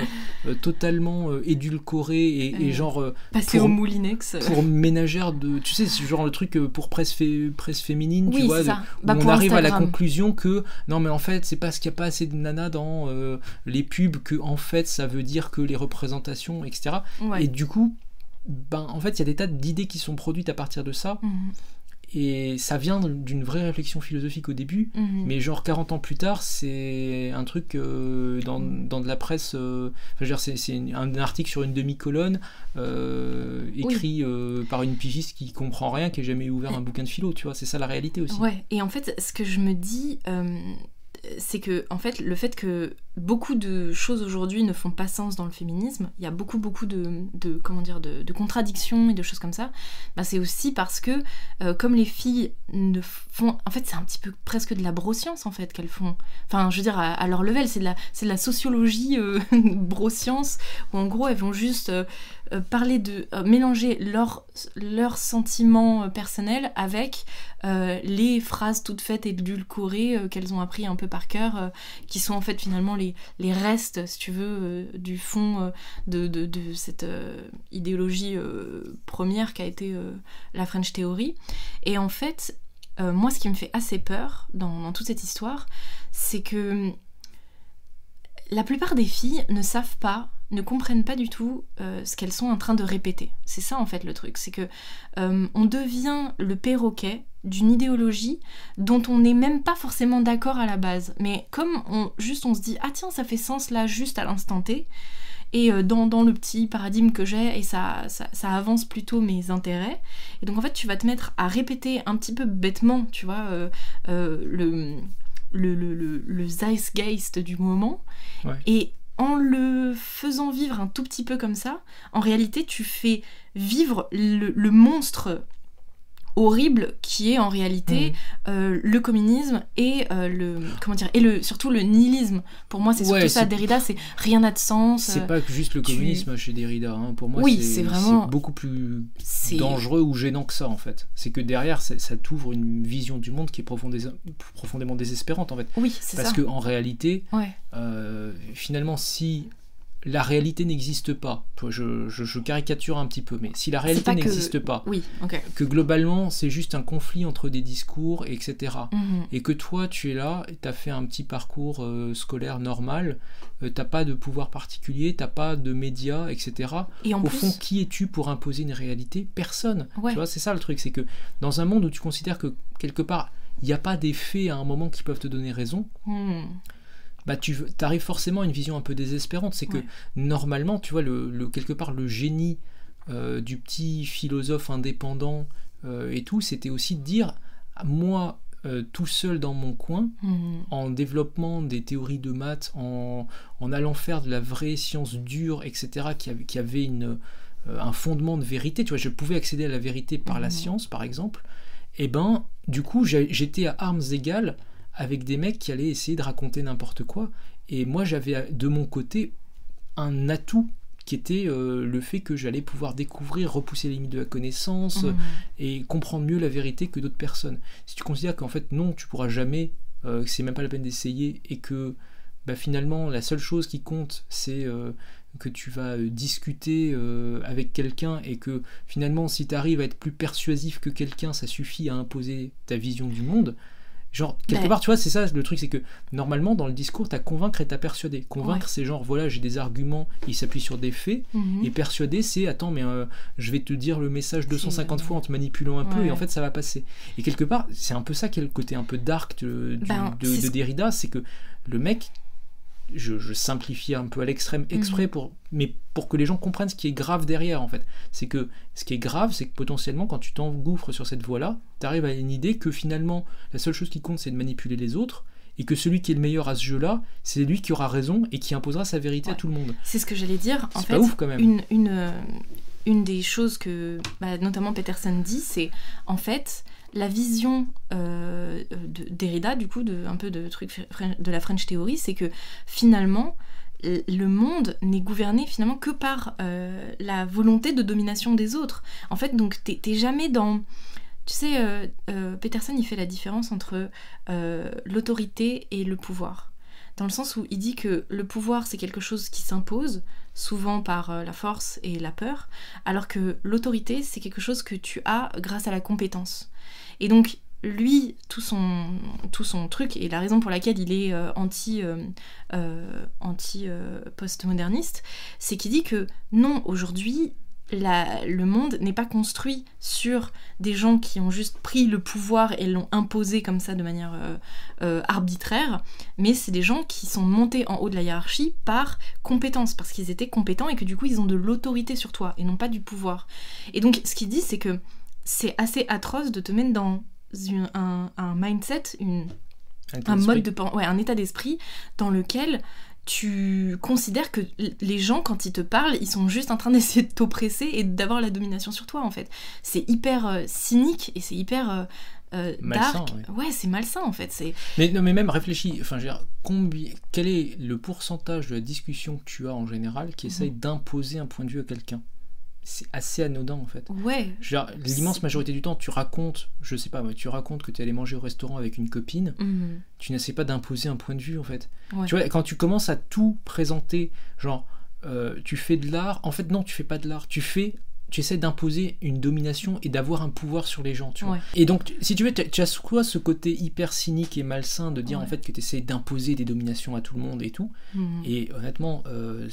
euh, totalement euh, édulcorée et, genre euh, pour- au Moulinex. pour ménagère de. Tu sais, c'est genre le truc euh, pour presse, fé- presse féminine, tu vois, ça. où Bah, on arrive à la conclusion que non, mais en fait, c'est parce qu'il n'y a pas assez de nanas dans euh, les pubs que en fait ça veut dire que les représentations, etc. Ouais. Et du coup, ben en fait, il y a des tas d'idées qui sont produites à partir de ça Mhm. et ça vient d'une vraie réflexion philosophique au début. Mhm. Mais genre 40 ans plus tard, c'est un truc euh, dans, dans de la presse. euh, enfin, c'est un article sur une demi-colonne euh, écrit euh, par une pigiste qui comprend rien, qui a jamais ouvert un bouquin de philo. Tu vois, c'est ça la réalité aussi. Ouais, et en fait, ce que je me dis, c'est que, en fait, le fait que beaucoup de choses aujourd'hui ne font pas sens dans le féminisme, il y a beaucoup, beaucoup de, comment dire, de, contradictions et de choses comme ça, bah, c'est aussi parce que, euh, comme les filles ne font... En fait, c'est un petit peu presque de la broscience, en fait, qu'elles font. Enfin, je veux dire, à, leur level, c'est de la, sociologie euh, [laughs] broscience, où en gros, elles vont juste... euh, parler de euh, mélanger leurs sentiments euh, personnels avec les phrases toutes faites et édulcorées qu'elles ont appris un peu par cœur, qui sont en fait finalement les, restes, si tu veux, du fond de, de- cette idéologie première qu'a été la French Theory. Et en fait, moi, ce qui me fait assez peur dans, dans toute cette histoire, c'est que la plupart des filles ne savent pas, ne comprennent pas du tout euh, ce qu'elles sont en train de répéter. C'est ça en fait le truc, c'est que euh, on devient le perroquet d'une idéologie dont on n'est même pas forcément d'accord à la base. Mais comme on juste on se dit ah tiens ça fait sens là juste à l'instant T et euh, dans, dans le petit paradigme que j'ai et ça, ça, ça avance plutôt mes intérêts. Et donc en fait tu vas te mettre à répéter un petit peu bêtement, tu vois, euh, le, le, le, le, le zeitgeist du moment. Ouais. Et en le faisant vivre un tout petit peu comme ça, en réalité, tu fais vivre le, monstre horrible qui est en réalité Mhm. euh, le communisme et euh, le comment dire et le surtout le nihilisme pour moi c'est Ouais, surtout ça c'est- Derrida c'est rien n'a de sens C'est euh, pas juste le tu- communisme chez Derrida. hein. Pour moi, Oui, c'est vraiment- beaucoup plus dangereux ou gênant que ça en fait. C'est que derrière, ça t'ouvre une vision du monde qui est profondé- profondément désespérante en fait. oui c'est Parce ça que en réalité, ouais finalement, si la réalité n'existe pas, je, je- je caricature un petit peu, mais si la réalité que- n'existe pas, oui que globalement c'est juste un conflit entre des discours, etc. Mhm. Et que toi tu es là, tu as fait un petit parcours euh, scolaire normal, euh, t'as pas de pouvoir particulier, t'as pas de médias, etc. et en Au plus fond, qui es-tu pour imposer une réalité? Personne. Ouais. Tu vois, c'est ça le truc, c'est que dans un monde où tu considères que quelque part il n'y a pas des faits à un moment qui peuvent te donner raison, hmm, bah tu arrives forcément à une vision un peu désespérante. C'est que Ouais. normalement, tu vois, le, le- quelque part, le génie euh, du petit philosophe indépendant euh, et tout, c'était aussi de dire, moi, euh, tout seul dans mon coin, hmm, en développement des théories de maths, en, en allant faire de la vraie science dure, etc., qui avait, qui avait une, un fondement de vérité, tu vois, je pouvais accéder à la vérité par la Mhm. science, par exemple, et ben, du coup, j'étais à armes égales avec des mecs qui allaient essayer de raconter n'importe quoi, et moi, j'avais de mon côté un atout qui était euh, le fait que j'allais pouvoir découvrir, repousser les limites de la connaissance, hmm. et comprendre mieux la vérité que d'autres personnes. Si tu considères qu'en fait non, tu pourras jamais, euh, c'est même pas la peine d'essayer et que bah, finalement la seule chose qui compte c'est euh, que tu vas euh, discuter euh, avec quelqu'un et que finalement si tu arrives à être plus persuasif que quelqu'un ça suffit à imposer ta vision du monde, Genre, quelque Ouais. part, tu vois, c'est ça le truc, c'est que normalement, dans le discours, t'as convaincre et t'as persuader. Convaincre, Ouais. c'est genre, voilà, j'ai des arguments, il s'appuie sur des faits. Mhm. Et persuader, c'est, attends, mais euh, je vais te dire le message 250 C'est- fois en te manipulant un peu, et en fait, ça va passer. Et quelque part, c'est un peu ça qui est le côté un peu dark de, du- Ben, de, Derrida, c'est que le mec, je, je simplifie un peu à l'extrême exprès, Mhm. pour, mais pour que les gens comprennent ce qui est grave derrière, en fait. C'est que ce qui est grave, c'est que potentiellement, quand tu t'engouffres sur cette voie-là, tu arrives à une idée que finalement, la seule chose qui compte, c'est de manipuler les autres, et que celui qui est le meilleur à ce jeu-là, c'est lui qui aura raison et qui imposera sa vérité à tout le monde. C'est ce que j'allais dire. En C'est fait, pas ouf quand même. une, une, euh, une des choses que bah, notamment Peterson dit, c'est en fait la vision euh, de- Derrida, du coup, de, un peu de, truc de la French Theory, c'est que finalement, le monde n'est gouverné finalement que par euh, la volonté de domination des autres. En fait, donc, t'es jamais dans... Tu sais, euh, euh, Peterson, il fait la différence entre euh, l'autorité et le pouvoir. Dans le sens où il dit que le pouvoir, c'est quelque chose qui s'impose, souvent par euh, la force et la peur, alors que l'autorité, c'est quelque chose que tu as grâce à la compétence. Et donc, lui, tout son, truc, et la raison pour laquelle il est euh, anti, euh, euh, anti postmoderniste, c'est qu'il dit que non, aujourd'hui, le monde n'est pas construit sur des gens qui ont juste pris le pouvoir et l'ont imposé comme ça de manière arbitraire, mais c'est des gens qui sont montés en haut de la hiérarchie par compétence, parce qu'ils étaient compétents et que du coup ils ont de l'autorité sur toi et non pas du pouvoir. Et donc ce qu'il dit, c'est que c'est assez atroce de te mettre dans une- un, un mindset, une, un mode de ouais, un état d'esprit dans lequel tu considères que les gens quand ils te parlent ils sont juste en train [laughs] d'essayer de t'oppresser et d'avoir la domination sur toi en fait. C'est hyper euh, cynique et c'est hyper euh, euh, Malsain, dark. ouais, c'est malsain en fait Mais, non, mais même réfléchis, enfin, je veux dire, combien, quel est le pourcentage de la discussion que tu as en général qui essaye d'imposer un point de vue à quelqu'un? C'est assez anodin en fait. ouais l'immense majorité du temps, tu racontes, je sais pas, moi, tu racontes que tu es allé manger au restaurant avec une copine, Mhm. tu n'essaies pas d'imposer un point de vue en fait. Ouais. Tu vois, quand tu commences à tout présenter, genre, euh, tu fais de l'art, en fait, non, tu fais pas de l'art, tu fais. Tu essaies d'imposer une domination et d'avoir un pouvoir sur les gens, tu vois. Ouais. Et donc, tu- si tu veux, tu as soit ce côté hyper cynique et malsain de dire Ouais. en fait que tu essaies d'imposer des dominations à tout le monde et tout. Mhm. Et honnêtement, euh,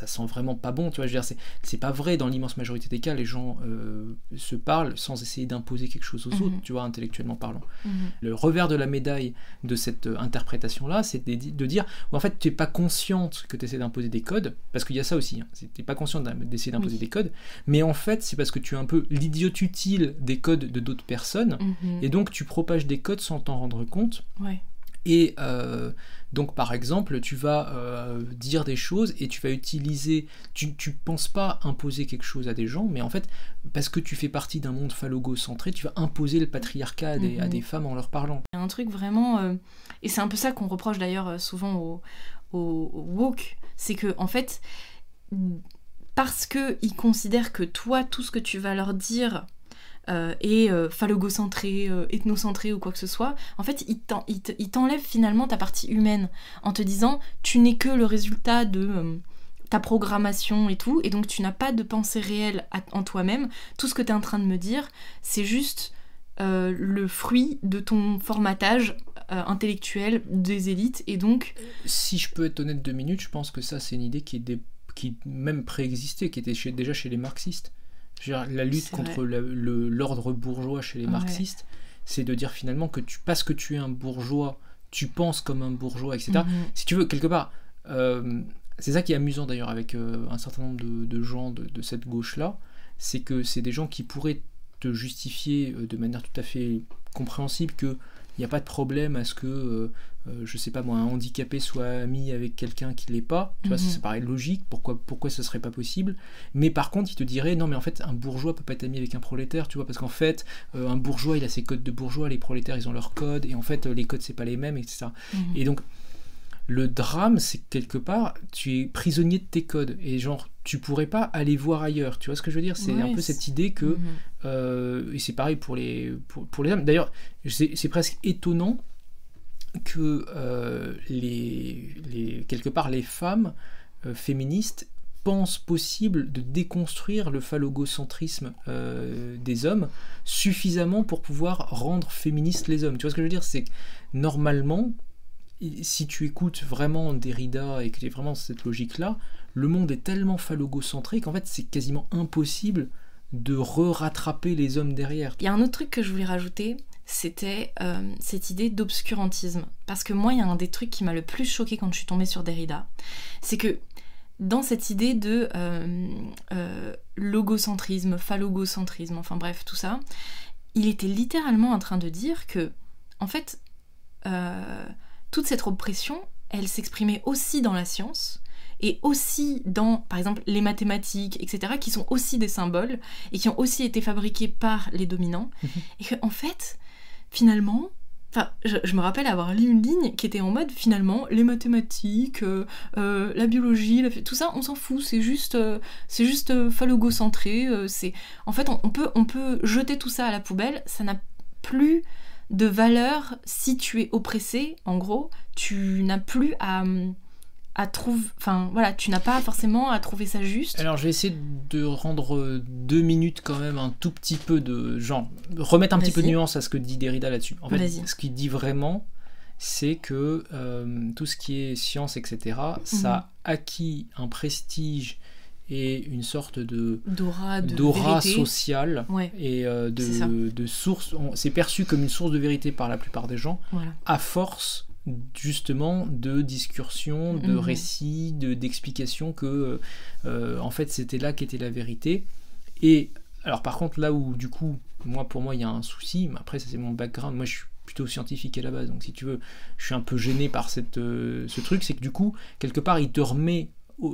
ça sent vraiment pas bon, tu vois. Je veux dire, c'est- pas vrai dans l'immense majorité des cas, les gens euh, se parlent sans essayer d'imposer quelque chose aux Mhm. autres, tu vois, intellectuellement parlant. Mhm. Le revers de la médaille de cette euh, interprétation-là, c'est de, dire, ou en fait, tu n'es pas consciente que tu essaies d'imposer des codes, parce qu'il y a ça aussi, hein, tu n'es pas consciente d'essayer d'imposer Oui. des codes, mais en fait, c'est parce que tu es un peu l'idiot utile des codes de d'autres personnes, Mhm. et donc tu propages des codes sans t'en rendre compte, ouais et euh, donc, par exemple, tu vas euh, dire des choses et tu vas utiliser. Tu, tu penses pas imposer quelque chose à des gens, mais en fait, parce que tu fais partie d'un monde phallogocentré, tu vas imposer le patriarcat à des, à Mhm. des femmes en leur parlant. Il y a un truc vraiment. euh, et c'est un peu ça qu'on reproche d'ailleurs souvent au, au- au woke. C'est que, en fait, parce qu'ils considèrent que toi, tout ce que tu vas leur dire euh, est euh, phallogocentré, euh, ethnocentré ou quoi que ce soit, en fait, ils t'en- ils te- ils t'enlèvent finalement ta partie humaine en te disant tu n'es que le résultat de. euh, ta programmation et tout, et donc tu n'as pas de pensée réelle en toi-même. Tout ce que tu es en train de me dire, c'est juste le fruit de ton formatage intellectuel des élites et donc Si je peux être honnête deux minutes, je pense que ça, c'est une idée qui, est qui même préexistait, qui était déjà chez les marxistes. Je veux dire, la lutte contre l'ordre bourgeois chez les Ouais. marxistes, c'est de dire finalement que tu, parce que tu es un bourgeois, tu penses comme un bourgeois, etc. Mhm. si tu veux, quelque part, euh, c'est ça qui est amusant d'ailleurs avec euh, un certain nombre de, de gens de, de cette gauche-là, c'est que c'est des gens qui pourraient te justifier euh, de manière tout à fait compréhensible que il n'y a pas de problème à ce que, euh, je sais pas moi, un handicapé soit ami avec quelqu'un qui l'est pas. Tu vois, ça, Mhm. ça paraît logique. Pourquoi, pourquoi ça serait pas possible? Mais par contre, il te dirait non, mais en fait, un bourgeois peut pas être ami avec un prolétaire, tu vois, parce qu'en fait, euh, un bourgeois, il a ses codes de bourgeois, les prolétaires, ils ont leurs codes, et en fait, euh, les codes, c'est pas les mêmes, etc. Mhm. Et donc, le drame, c'est que quelque part, tu es prisonnier de tes codes. Et genre, tu pourrais pas aller voir ailleurs. Tu vois ce que je veux dire? C'est Ouais, un peu cette idée que. Mhm. euh, et c'est pareil pour les, pour, pour les hommes. D'ailleurs, c'est presque étonnant que euh, les, quelque part, les femmes euh, féministes pense possible de déconstruire le phallogocentrisme euh, des hommes suffisamment pour pouvoir rendre féministes les hommes. Tu vois ce que je veux dire? C'est que normalement, si tu écoutes vraiment Derrida et que tu es vraiment cette logique-là, le monde est tellement phallogocentré qu'en fait c'est quasiment impossible de re-rattraper les hommes derrière. Il y a un autre truc que je voulais rajouter, c'était euh, cette idée d'obscurantisme. Parce que moi, il y a un des trucs qui m'a le plus choqué quand je suis tombée sur Derrida, c'est que dans cette idée de euh, euh, logocentrisme, phallogocentrisme, enfin bref, tout ça, il était littéralement en train de dire que, en fait, toute cette oppression, elle s'exprimait aussi dans la science, et aussi dans, par exemple, les mathématiques, etc., qui sont aussi des symboles et qui ont aussi été fabriqués par les dominants. Mhm. Et qu'en en fait, finalement, je, me rappelle avoir lu une ligne qui était en mode finalement les mathématiques, euh, euh, la biologie, tout ça, on s'en fout. C'est juste, euh, c'est juste phallogocentré. c'est en fait, on, peut, on peut jeter tout ça à la poubelle. Ça n'a plus de valeur si tu es oppressé. En gros, tu n'as plus à à trouver. Enfin, voilà, tu n'as pas forcément à trouver ça juste. Alors, je vais essayer de rendre euh, deux minutes quand même un tout petit peu de genre remettre un petit peu de nuance à ce que dit Derrida là-dessus. En fait, ce qu'il dit vraiment, c'est que euh, tout ce qui est science, etc., ça a mhm. acquis un prestige et une sorte de d'aura sociale et euh, de, de, source. C'est perçu comme une source de vérité par la plupart des gens, à force justement de discursion, de mhm. récits, de, d'explications que euh, en fait c'était là qu'était la vérité. Et alors par contre là où du coup moi pour moi il y a un souci, mais après ça c'est mon background, moi je suis plutôt scientifique à la base, donc si tu veux je suis un peu gêné par cette, euh, ce truc, c'est que du coup quelque part il te remet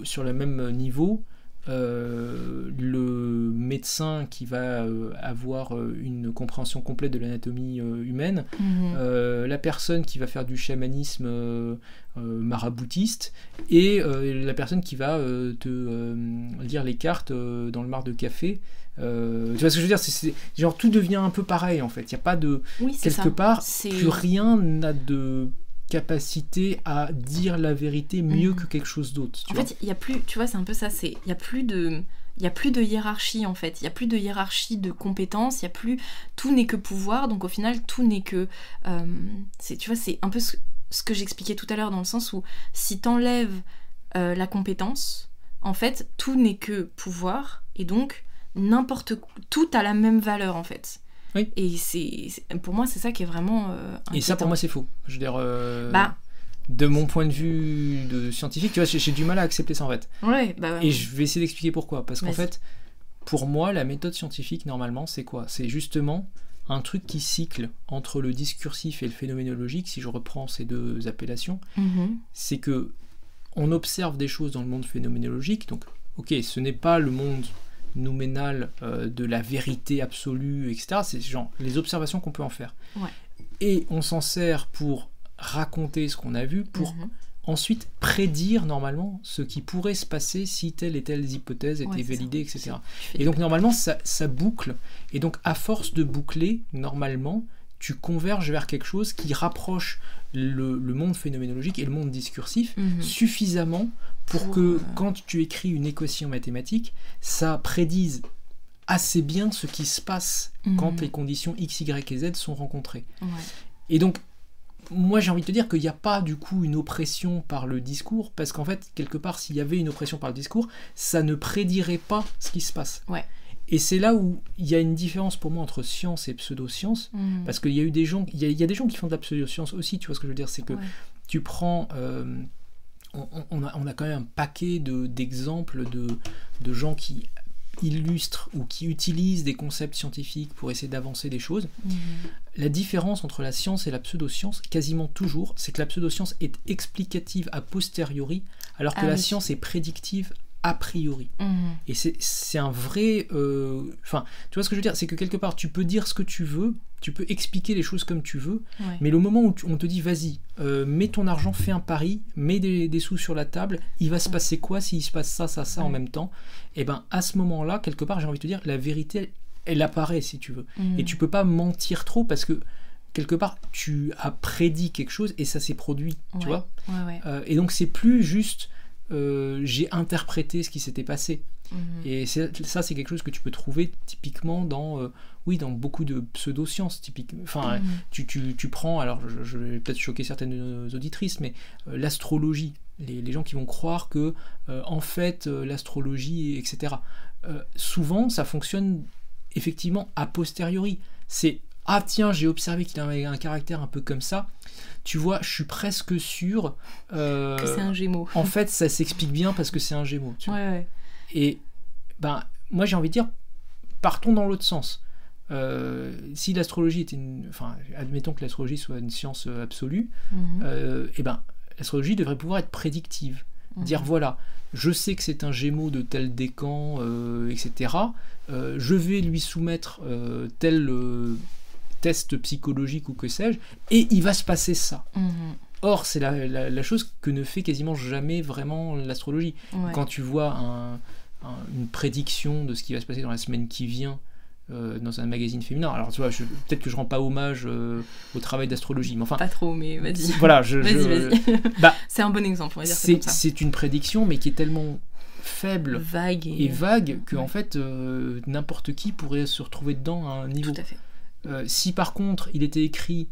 sur le même niveau euh, le médecin qui va euh, avoir euh, une compréhension complète de l'anatomie humaine, mhm. la personne qui va faire du chamanisme maraboutiste et la personne qui va te lire les cartes dans le mar de café. tu vois ce que je veux dire? C'est, Genre tout devient un peu pareil en fait. Il n'y a pas de... quelque part, plus rien n'a de capacité à dire la vérité mieux mm. que quelque chose d'autre. En fait, il y a plus, tu vois, c'est un peu ça, c'est il y a plus de il y a plus de hiérarchie en fait, il y a plus de hiérarchie de compétences, il y a plus tout n'est que pouvoir, donc au final tout n'est que euh, c'est tu vois, c'est un peu ce, que j'expliquais tout à l'heure dans le sens où si t'enlèves euh, la compétence, en fait, tout n'est que pouvoir et donc n'importe tout a la même valeur en fait. Et c'est, pour moi, c'est ça qui est vraiment. Euh, et ça, pour moi, c'est faux. Je veux dire. Euh, bah. De mon point de vue de scientifique, tu vois, j'ai, du mal à accepter ça en fait. Ouais, bah, Et je vais essayer d'expliquer pourquoi. Parce qu'en fait, pour moi, la méthode scientifique, normalement, c'est quoi? C'est justement un truc qui cycle entre le discursif et le phénoménologique, si je reprends ces deux appellations, mm-hmm. c'est que on observe des choses dans le monde phénoménologique, donc ok, ce n'est pas le monde nouménal euh, de la vérité absolue, etc. C'est genre les observations qu'on peut en faire. Et on s'en sert pour raconter ce qu'on a vu, pour mhm. ensuite prédire normalement ce qui pourrait se passer si telle et telle hypothèse était validée, etc. Et donc normalement ça, ça boucle. Et donc à force de boucler, normalement, tu converges vers quelque chose qui rapproche le, monde phénoménologique et le monde discursif mhm. suffisamment pour, que euh, quand tu écris une équation mathématique, ça prédise assez bien ce qui se passe quand mhm. les conditions x, y et z sont rencontrées. Et donc, moi j'ai envie de te dire qu'il n'y a pas du coup une oppression par le discours, parce qu'en fait, quelque part, s'il y avait une oppression par le discours, ça ne prédirait pas ce qui se passe. Ouais. Et c'est là où il y a une différence pour moi entre science et pseudo-science, mhm. parce qu'il y a eu des gens, il y, a, des gens qui font de la pseudo-science aussi, tu vois ce que je veux dire, c'est que tu prends, euh, on, a, on, a, quand même un paquet d'exemples de, de, gens qui illustrent ou qui utilisent des concepts scientifiques pour essayer d'avancer des choses. Mhm. La différence entre la science et la pseudo-science, quasiment toujours, c'est que la pseudo-science est explicative a posteriori, alors que ah la science est prédictive a priori. Mhm. Et c'est un vrai... Euh, enfin, tu vois ce que je veux dire? C'est que quelque part, tu peux dire ce que tu veux, tu peux expliquer les choses comme tu veux, mais le moment où on te dit, vas-y, euh, mets ton argent, fais un pari, mets des, sous sur la table, il va se passer quoi s'il se passe ça, ça, ça en même temps? Et eh ben à ce moment-là, quelque part, j'ai envie de te dire, la vérité, elle, apparaît, si tu veux. Et mhm. tu peux pas mentir trop parce que quelque part, tu as prédit quelque chose et ça s'est produit, tu vois? Euh, Et donc, c'est plus juste euh, j'ai interprété ce qui s'était passé. Mhm. Et ça, c'est quelque chose que tu peux trouver typiquement dans, euh, oui, dans beaucoup de pseudosciences. Enfin, Mhm. tu, tu- tu prends, alors je, je vais peut-être choquer certaines auditrices, mais euh, l'astrologie, les, les gens qui vont croire que, en fait, l'astrologie, etc. Souvent, ça fonctionne effectivement a posteriori. C'est ah tiens, j'ai observé qu'il avait un caractère un peu comme ça. Tu vois, je suis presque sûr. euh, Que c'est un gémeau. En fait, ça s'explique bien parce que c'est un Gémeaux. tu vois. Ouais, ouais. Et ben, moi j'ai envie de dire, partons dans l'autre sens. Euh, si l'astrologie était une. Enfin, admettons que l'astrologie soit une science euh, absolue, Mhm. euh, et ben, l'astrologie devrait pouvoir être prédictive. Mhm. Dire voilà, je sais que c'est un gémeau de tel décan, euh, etc. Je vais lui soumettre tel test psychologique ou que sais-je, et il va se passer ça. Mhm. Or, c'est la, la- la chose que ne fait quasiment jamais vraiment l'astrologie. Ouais. Quand tu vois un- un- une prédiction de ce qui va se passer dans la semaine qui vient euh, dans un magazine féminin, alors tu vois, peut-être que je rends pas hommage euh, au travail d'astrologie, mais enfin, Pas trop, mais vas-y. voilà, je, Vas-y, je- vas-y. [laughs] bah, c'est un bon exemple, on va dire c'est c'est comme ça. c'est une prédiction, mais qui est tellement faible Vague et, et vague que en fait euh, n'importe qui pourrait se retrouver dedans à un niveau. Tout à fait. Euh, si par contre il était écrit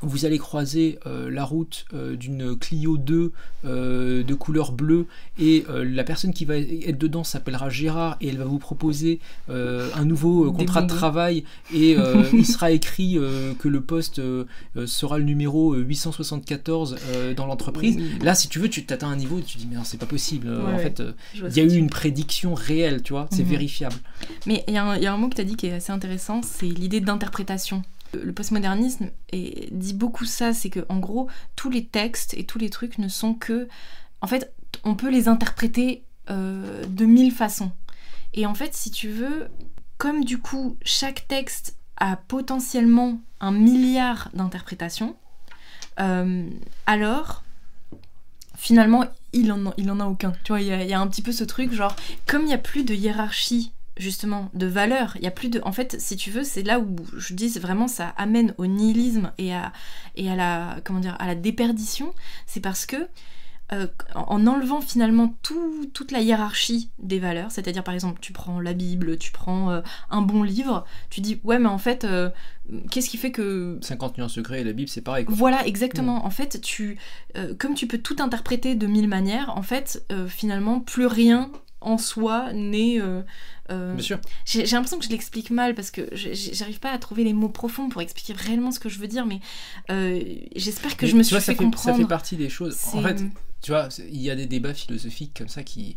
vous allez croiser euh, la route euh, d'une Clio 2 euh, de couleur bleue et la personne qui va être dedans s'appellera Gérard et elle va vous proposer un nouveau contrat de travail et [laughs] il sera écrit que le poste sera le numéro euh, 874 euh, dans l'entreprise. Oui. Là, si tu veux, tu t'atteins un niveau et tu te dis mais non, c'est pas possible. Ouais, en fait, il y a eu une prédiction réelle, tu vois, c'est Mhm. vérifiable. Mais il y, a un- il y a un mot que tu as dit qui est assez intéressant, c'est l'idée d'interprétation. Le postmodernisme dit beaucoup ça, c'est que en gros, tous les textes et tous les trucs ne sont que... En fait, on peut les interpréter euh, de mille façons. Et en fait, si tu veux, comme du coup, chaque texte a potentiellement un milliard d'interprétations, euh, alors finalement, il en, a, en a aucun. Tu vois, il y, a, il y a un petit peu ce truc, genre, comme il n'y a plus de hiérarchie, justement, de valeur, il y a plus de... En fait, si tu veux, c'est là où je dis, vraiment, ça amène au nihilisme et à, et à la... Comment dire À la déperdition. C'est parce que... euh, en en enlevant finalement tout- toute la hiérarchie des valeurs, c'est-à-dire par exemple tu prends la Bible, tu prends euh, un bon livre, tu dis ouais mais en fait euh, qu'est-ce qui fait que 50 nuances degrés et la Bible, c'est pareil. Quoi. voilà, exactement. En fait, tu, comme tu peux tout interpréter de mille manières, en fait, finalement, plus rien en soi n'est. euh, euh, Bien sûr. j'ai l'impression que je l'explique mal parce que j'arrive pas à trouver les mots profonds pour expliquer réellement ce que je veux dire, mais euh, j'espère que Mais je me suis vois, fait ça, fait, comprendre. ça fait partie des choses. En fait, tu vois, il y a des débats philosophiques comme ça qui,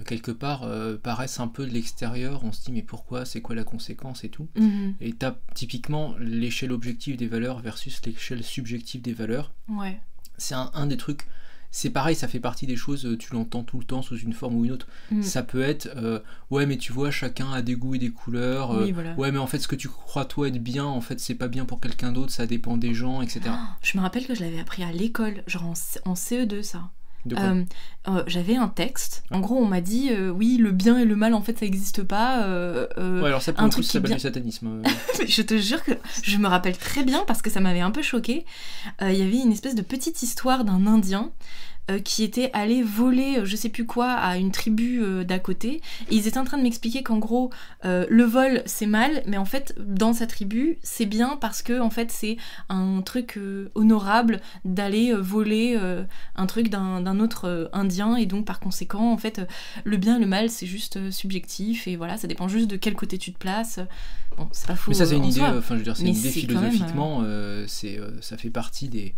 euh, quelque part, euh, paraissent un peu de l'extérieur. On se dit, mais pourquoi? C'est quoi la conséquence et tout? Mhm. Et tu as typiquement l'échelle objective des valeurs versus l'échelle subjective des valeurs. Ouais. C'est un, un des trucs. C'est pareil, ça fait partie des choses, euh, tu l'entends tout le temps sous une forme ou une autre. Mm. Ça peut être, euh, ouais, mais tu vois, chacun a des goûts et des couleurs. euh, Oui, voilà. Ouais, mais en fait, ce que tu crois toi être bien, en fait, c'est pas bien pour quelqu'un d'autre, ça dépend des gens, etc. Ah, Je me rappelle que je l'avais appris à l'école, genre en, en CE2 ça. Euh, euh, J'avais un texte. En gros, on m'a dit euh, oui, le bien et le mal en fait ça n'existe pas. Ouais, alors ça, pour un truc ça s'appelle bien- du satanisme. [laughs] Mais je te jure que je me rappelle très bien parce que ça m'avait un peu choqué. Il y avait une espèce de petite histoire d'un Indien euh, qui était allé voler, euh, je sais plus quoi, à une tribu euh, d'à côté. Et ils étaient en train de m'expliquer qu'en gros, euh, le vol c'est mal, mais en fait, dans sa tribu, c'est bien parce que en fait, c'est un truc honorable d'aller voler un truc d'un autre Indien. Et donc, par conséquent, en fait, le bien et le mal, c'est juste subjectif. Et voilà, ça dépend juste de quel côté tu te places. Bon, c'est pas faux. Mais ça, c'est une idée, enfin, je veux dire, c'est une idée même, philosophiquement, c'est, ça fait partie des.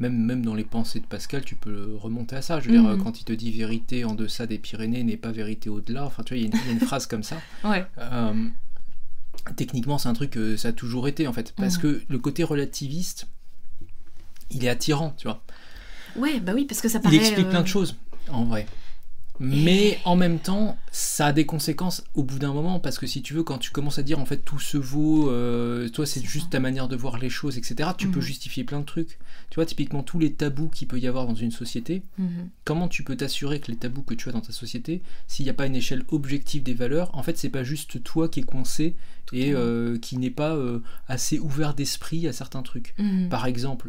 Même, même dans les pensées de Pascal, tu peux remonter à ça. Je veux dire, Mhm. euh, quand il te dit vérité en deçà des Pyrénées n'est pas vérité au-delà, enfin, tu vois, il y, a une- il y a une phrase comme ça. [laughs] Ouais. Euh, techniquement, c'est un truc que ça a toujours été, en fait. Parce Mhm. que le côté relativiste, il est attirant, tu vois. Ouais, bah oui, parce que ça Il paraît. explique euh, plein de choses, en vrai. Mais en même temps, ça a des conséquences au bout d'un moment parce que si tu veux quand tu commences à dire en fait tout se vaut euh, toi c'est juste ta manière de voir les choses etc tu peux Mhm. justifier plein de trucs tu vois typiquement tous les tabous qu'il peut y avoir dans une société Mhm. comment tu peux t'assurer que les tabous que tu as dans ta société s'il n'y a pas une échelle objective des valeurs en fait c'est pas juste toi qui est coincé et euh, qui n'est pas euh, assez ouvert d'esprit à certains trucs Mhm. par exemple,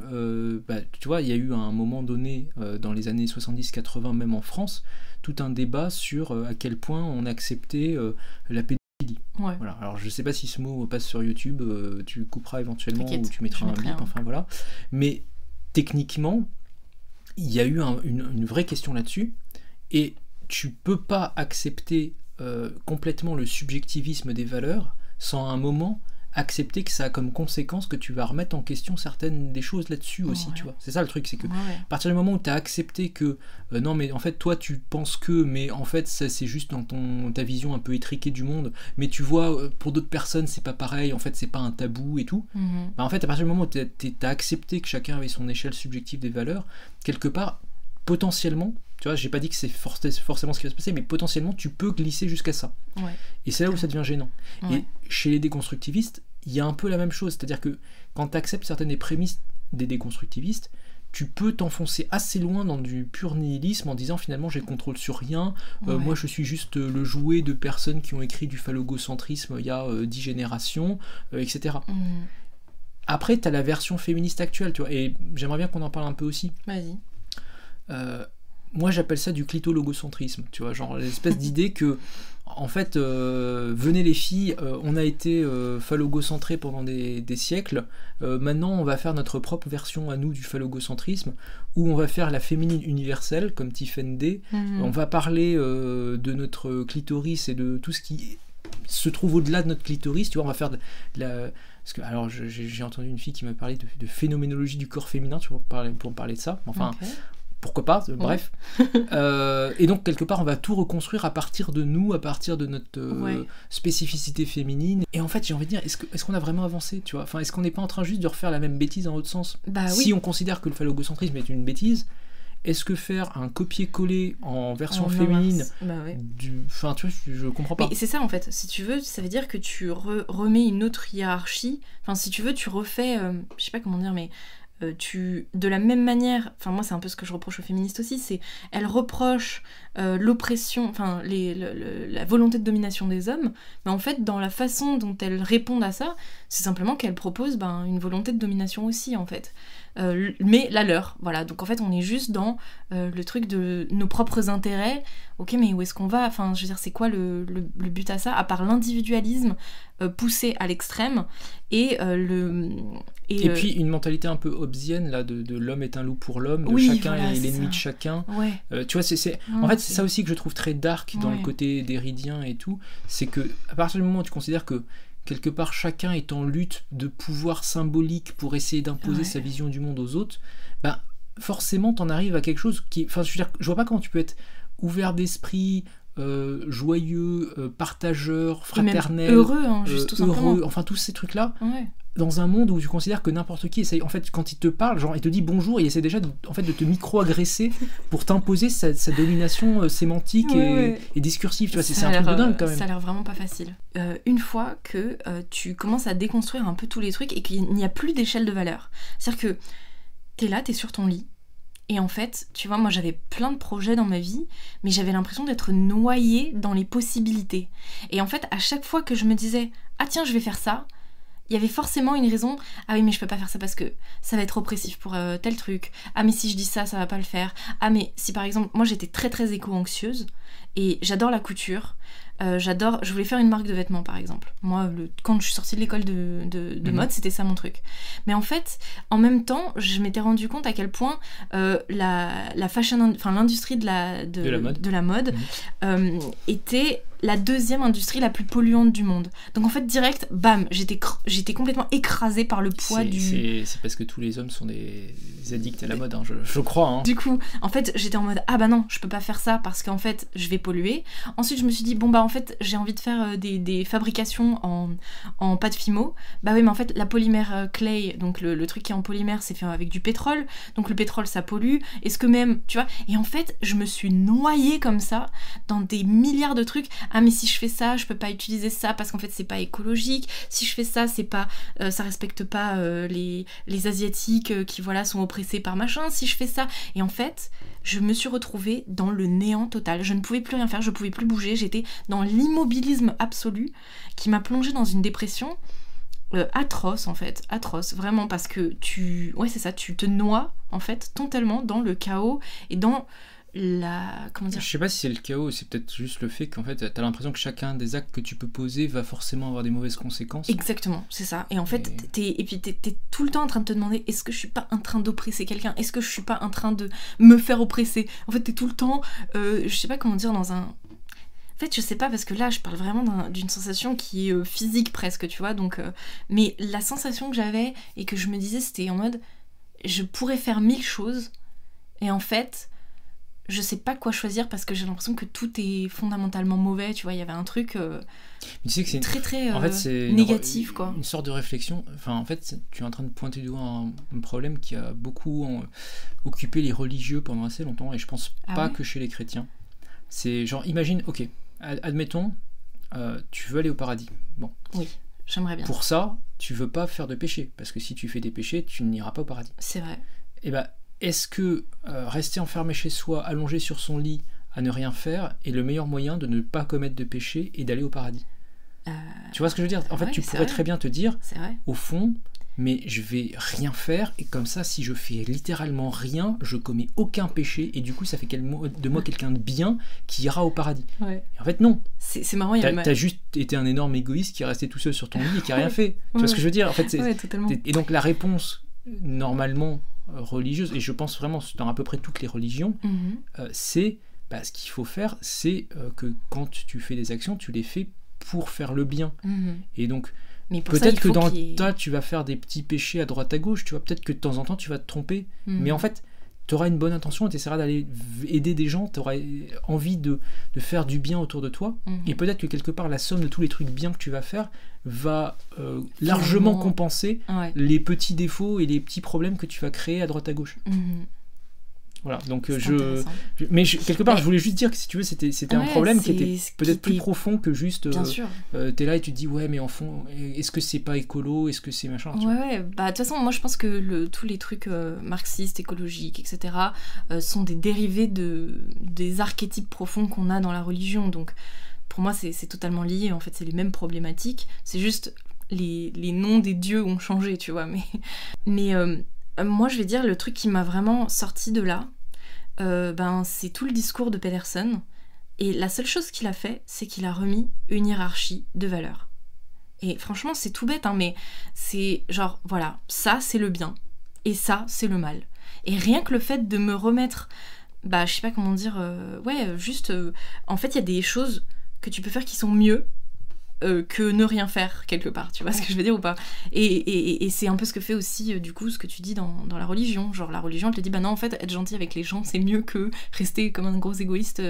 bah, tu vois, il y a eu à un moment donné, dans les années 70-80, même en France, tout un débat sur euh, à quel point on acceptait euh, la pédophilie. Ouais. Voilà. Alors je sais pas si ce mot passe sur YouTube, euh, tu couperas éventuellement ou tu mettras un bip, enfin voilà. Mais techniquement, il y a eu un- une, une vraie question là-dessus, et tu peux pas accepter euh, complètement le subjectivisme des valeurs sans à un moment accepter que ça a comme conséquence que tu vas remettre en question certaines des choses là-dessus aussi, Ouais. tu vois. C'est ça le truc, c'est que Ouais, à partir du moment où tu as accepté que euh, non mais en fait toi tu penses que mais en fait ça c'est juste dans ton ta vision un peu étriquée du monde mais tu vois euh, pour d'autres personnes c'est pas pareil en fait c'est pas un tabou et tout Mhm. bah, en fait à partir du moment où tu as accepté que chacun avait son échelle subjective des valeurs quelque part potentiellement tu vois j'ai pas dit que c'est forc- forcément ce qui va se passer mais potentiellement tu peux glisser jusqu'à ça Ouais. et c'est là où ça devient gênant Ouais. et chez les déconstructivistes, il y a un peu la même chose. C'est-à-dire que quand tu acceptes certaines des prémices des déconstructivistes, tu peux t'enfoncer assez loin dans du pur nihilisme en disant finalement j'ai le contrôle sur rien, euh, Ouais. moi je suis juste euh, le jouet de personnes qui ont écrit du phallogocentrisme il y a euh, dix générations, euh, etc. Mhm. Après, tu as la version féministe actuelle, tu vois, et j'aimerais bien qu'on en parle un peu aussi. Vas-y. Moi j'appelle ça du clitologocentrisme, tu vois, genre l'espèce d'idée que, en fait, euh, venez les filles, euh, on a été euh, phallogocentrés pendant des, des siècles, euh, maintenant on va faire notre propre version à nous du phallogocentrisme, où on va faire la féminine universelle, comme Tiffen D, Mhm. on va parler de notre clitoris et de tout ce qui se trouve au-delà de notre clitoris, tu vois, on va faire de, de la... Parce que, alors, j'ai entendu une fille qui m'a parlé de, de phénoménologie du corps féminin, tu vois, pour, parler, pour me parler de ça. Enfin. Pourquoi pas, euh, bref. [laughs] Euh, et donc, quelque part, on va tout reconstruire à partir de nous, à partir de notre euh, Ouais. spécificité féminine. Et en fait, j'ai envie de dire, est-ce qu'on a vraiment avancé, tu vois? Enfin, est-ce qu'on n'est pas en train juste de refaire la même bêtise dans l'autre sens? Bah Si oui. on considère que le phallogocentrisme est une bêtise, est-ce que faire un copier-coller en version En féminine. Bah ouais. du... Enfin, tu vois, je, comprends pas. C'est ça en fait, si tu veux, ça veut dire que tu re- remets une autre hiérarchie. Enfin, si tu veux, tu refais, je sais pas comment dire, mais euh, tu, de la même manière, enfin moi c'est un peu ce que je reproche aux féministes aussi, c'est elles reprochent euh, l'oppression, enfin les- le- le- la volonté de domination des hommes, mais en fait dans la façon dont elles répondent à ça, c'est simplement qu'elles proposent ben, une volonté de domination aussi en fait. Euh, mais la leur, voilà. Donc en fait on est juste dans euh, le truc de nos propres intérêts. Ok, mais où est-ce qu'on va? Enfin, je veux dire, c'est quoi le, le- but à ça À part l'individualisme poussé à l'extrême et le. Et puis une mentalité un peu hobbesienne là de, de l'homme est un loup pour l'homme, de Oui, chacun voilà, est l'ennemi de chacun. Ouais. Tu vois, c'est, en fait c'est ça aussi que je trouve très dark dans Ouais. le côté déridien et tout, c'est que à partir du moment où tu considères que quelque part chacun est en lutte de pouvoir symbolique pour essayer d'imposer Ouais. sa vision du monde aux autres, ben forcément t'en arrives à quelque chose qui, enfin je veux dire, je vois pas comment tu peux être ouvert d'esprit, euh, joyeux, euh, partageur, fraternel, heureux, hein, juste euh, tout heureux, enfin tous ces trucs là Ouais. Dans un monde où tu considères que n'importe qui essaye, en fait, quand il te parle, genre, il te dit bonjour, il essaie déjà de, en fait, de te micro-agresser [laughs] pour t'imposer sa, sa domination euh, sémantique et, discursive. Tu vois, c'est, un truc de dingue quand euh, même. Ça a l'air vraiment pas facile. Euh, une fois que euh, tu commences à déconstruire un peu tous les trucs et qu'il n'y a plus d'échelle de valeur. C'est-à-dire que t'es là, t'es sur ton lit. Et en fait, tu vois, moi j'avais plein de projets dans ma vie, mais j'avais l'impression d'être noyée dans les possibilités. Et en fait, à chaque fois que je me disais, ah tiens, je vais faire ça, il y avait forcément une raison. Ah oui, mais je peux pas faire ça parce que ça va être oppressif pour euh, tel truc. Ah, mais si je dis ça, ça va pas le faire. Ah, mais si par exemple, moi j'étais très très éco-anxieuse et j'adore la couture. Euh, j'adore, je voulais faire une marque de vêtements par exemple. Moi, le- quand je suis sortie de l'école de, de- de Mhm. mode, c'était ça mon truc. Mais en fait, en même temps, je m'étais rendu compte à quel point euh, la, la fashion, in- enfin l'industrie de la, de, De la mode. de la mode, Mhm. était la deuxième industrie la plus polluante du monde. Donc en fait, direct, bam, j'étais j'étais complètement écrasée par le poids C'est, du. c'est- c'est parce que tous les hommes sont des, des addicts à la mode, hein, je, je crois. hein. Du coup, en fait, j'étais en mode ah bah non, je peux pas faire ça parce qu'en fait, je vais polluer. Ensuite, je me suis dit bon bah en fait j'ai envie de faire euh, des, des fabrications en, en pâte fimo, bah oui mais en fait la polymère euh, clay, donc le, le truc qui est en polymère c'est fait avec du pétrole, donc le pétrole ça pollue, est-ce que même, tu vois, et en fait je me suis noyée comme ça dans des milliards de trucs, ah mais si je fais ça je peux pas utiliser ça parce qu'en fait c'est pas écologique, si je fais ça c'est pas, euh, ça respecte pas euh, les, asiatiques euh, qui voilà sont oppressés par machin, si je fais ça, et en fait je me suis retrouvée dans le néant total. Je ne pouvais plus rien faire, je pouvais plus bouger, j'étais dans l'immobilisme absolu qui m'a plongée dans une dépression atroce en fait, atroce, vraiment parce que tu ouais, c'est ça, tu te noies en fait totalement dans le chaos et dans la comment dire Je sais pas si c'est le chaos, c'est peut-être juste le fait qu'en fait, t'as l'impression que chacun des actes que tu peux poser va forcément avoir des mauvaises conséquences. Exactement, c'est ça. Et en fait, Et- t'es et puis t'es t'es tout le temps en train de te demander est-ce que je suis pas en train d'oppresser quelqu'un? Est-ce que je suis pas en train de me faire oppresser? En fait, t'es tout le temps, euh, je sais pas comment dire, dans un en fait, je sais pas parce que là, je parle vraiment d'un- d'une sensation qui est euh, physique presque, tu vois. Donc, euh, mais la sensation que j'avais et que je me disais, c'était en mode, je pourrais faire mille choses et en fait, je sais pas quoi choisir parce que j'ai l'impression que tout est fondamentalement mauvais. Tu vois, il y avait un truc euh, Mais tu sais que c'est très très en euh, fait, c'est une- négatif, quoi. Une sorte de réflexion. Enfin, en fait, tu es en train de pointer du doigt un, un problème qui a beaucoup en- occupé les religieux pendant assez longtemps, et je pense Ah pas ouais que chez les chrétiens. C'est genre, imagine, ok, ad- admettons, euh, tu veux aller au paradis. Bon, Oui, j'aimerais bien. pour ça, tu veux pas faire de péché, parce que si tu fais des péchés, tu n'iras pas au paradis. C'est vrai. Et ben, est-ce que euh, rester enfermé chez soi, allongé sur son lit, à ne rien faire, est le meilleur moyen de ne pas commettre de péché et d'aller au paradis Euh, Tu vois ce que je veux dire? En fait, Ouais, tu pourrais vrai. très bien te dire, au fond, mais je vais rien faire, et comme ça, si je fais littéralement rien, je commets aucun péché, et du coup, ça fait de moi quelqu'un de bien qui ira au paradis. Ouais. En fait, non. C'est marrant, il y a T'as ma- juste été un énorme égoïste qui est resté tout seul sur ton lit et qui a rien fait. Tu vois ce que je veux dire? En fait, et donc la réponse normalement religieuse, et je pense vraiment dans à peu près toutes les religions, Mhm. euh, c'est bah, ce qu'il faut faire, c'est euh, que quand tu fais des actions, tu les fais pour faire le bien. Mhm. Et donc peut-être que dans le ait- tas, tu vas faire des petits péchés à droite à gauche, tu vois, peut-être que de temps en temps, tu vas te tromper. Mhm. Mais en fait, tu auras une bonne intention et tu essaieras d'aller aider des gens, tu auras envie de, de faire du bien autour de toi. Mhm. Et peut-être que quelque part, la somme de tous les trucs bien que tu vas faire va euh, largement compenser Ouais. les petits défauts et les petits problèmes que tu vas créer à droite à gauche. Mhm. Voilà, donc euh, je, Mais je- quelque part, Mais- je voulais juste dire que si tu veux, c'était c'était un Ouais, problème qui était peut-être plus profond que juste. Bien euh, sûr. euh, T'es là et tu te dis, ouais, mais en fond, est-ce que c'est pas écolo Est-ce que c'est machin Ouais, ouais. Bah, de toute façon, moi, je pense que le, tous les trucs euh, marxistes, écologiques, etc., sont des dérivés de, des archétypes profonds qu'on a dans la religion. Donc, pour moi, c'est c'est totalement lié. En fait, c'est les mêmes problématiques. C'est juste les, les noms des dieux ont changé, tu vois. Mais, mais euh, moi, je vais dire, le truc qui m'a vraiment sorti de là, euh, ben, c'est tout le discours de Pedersen. Et la seule chose qu'il a fait, c'est qu'il a remis une hiérarchie de valeurs. Et franchement, c'est tout bête, hein, mais c'est genre, voilà, ça c'est le bien, et ça c'est le mal. Et rien que le fait de me remettre, bah je sais pas comment dire, euh, ouais, juste, euh, en fait, il y a des choses que tu peux faire qui sont mieux euh, que ne rien faire quelque part, tu vois ce que je veux dire ou pas Et, et- et c'est un peu ce que fait aussi, euh, du coup, ce que tu dis dans, dans la religion. Genre, la religion, elle te dit, bah non, en fait, être gentil avec les gens, c'est mieux que rester comme un gros égoïste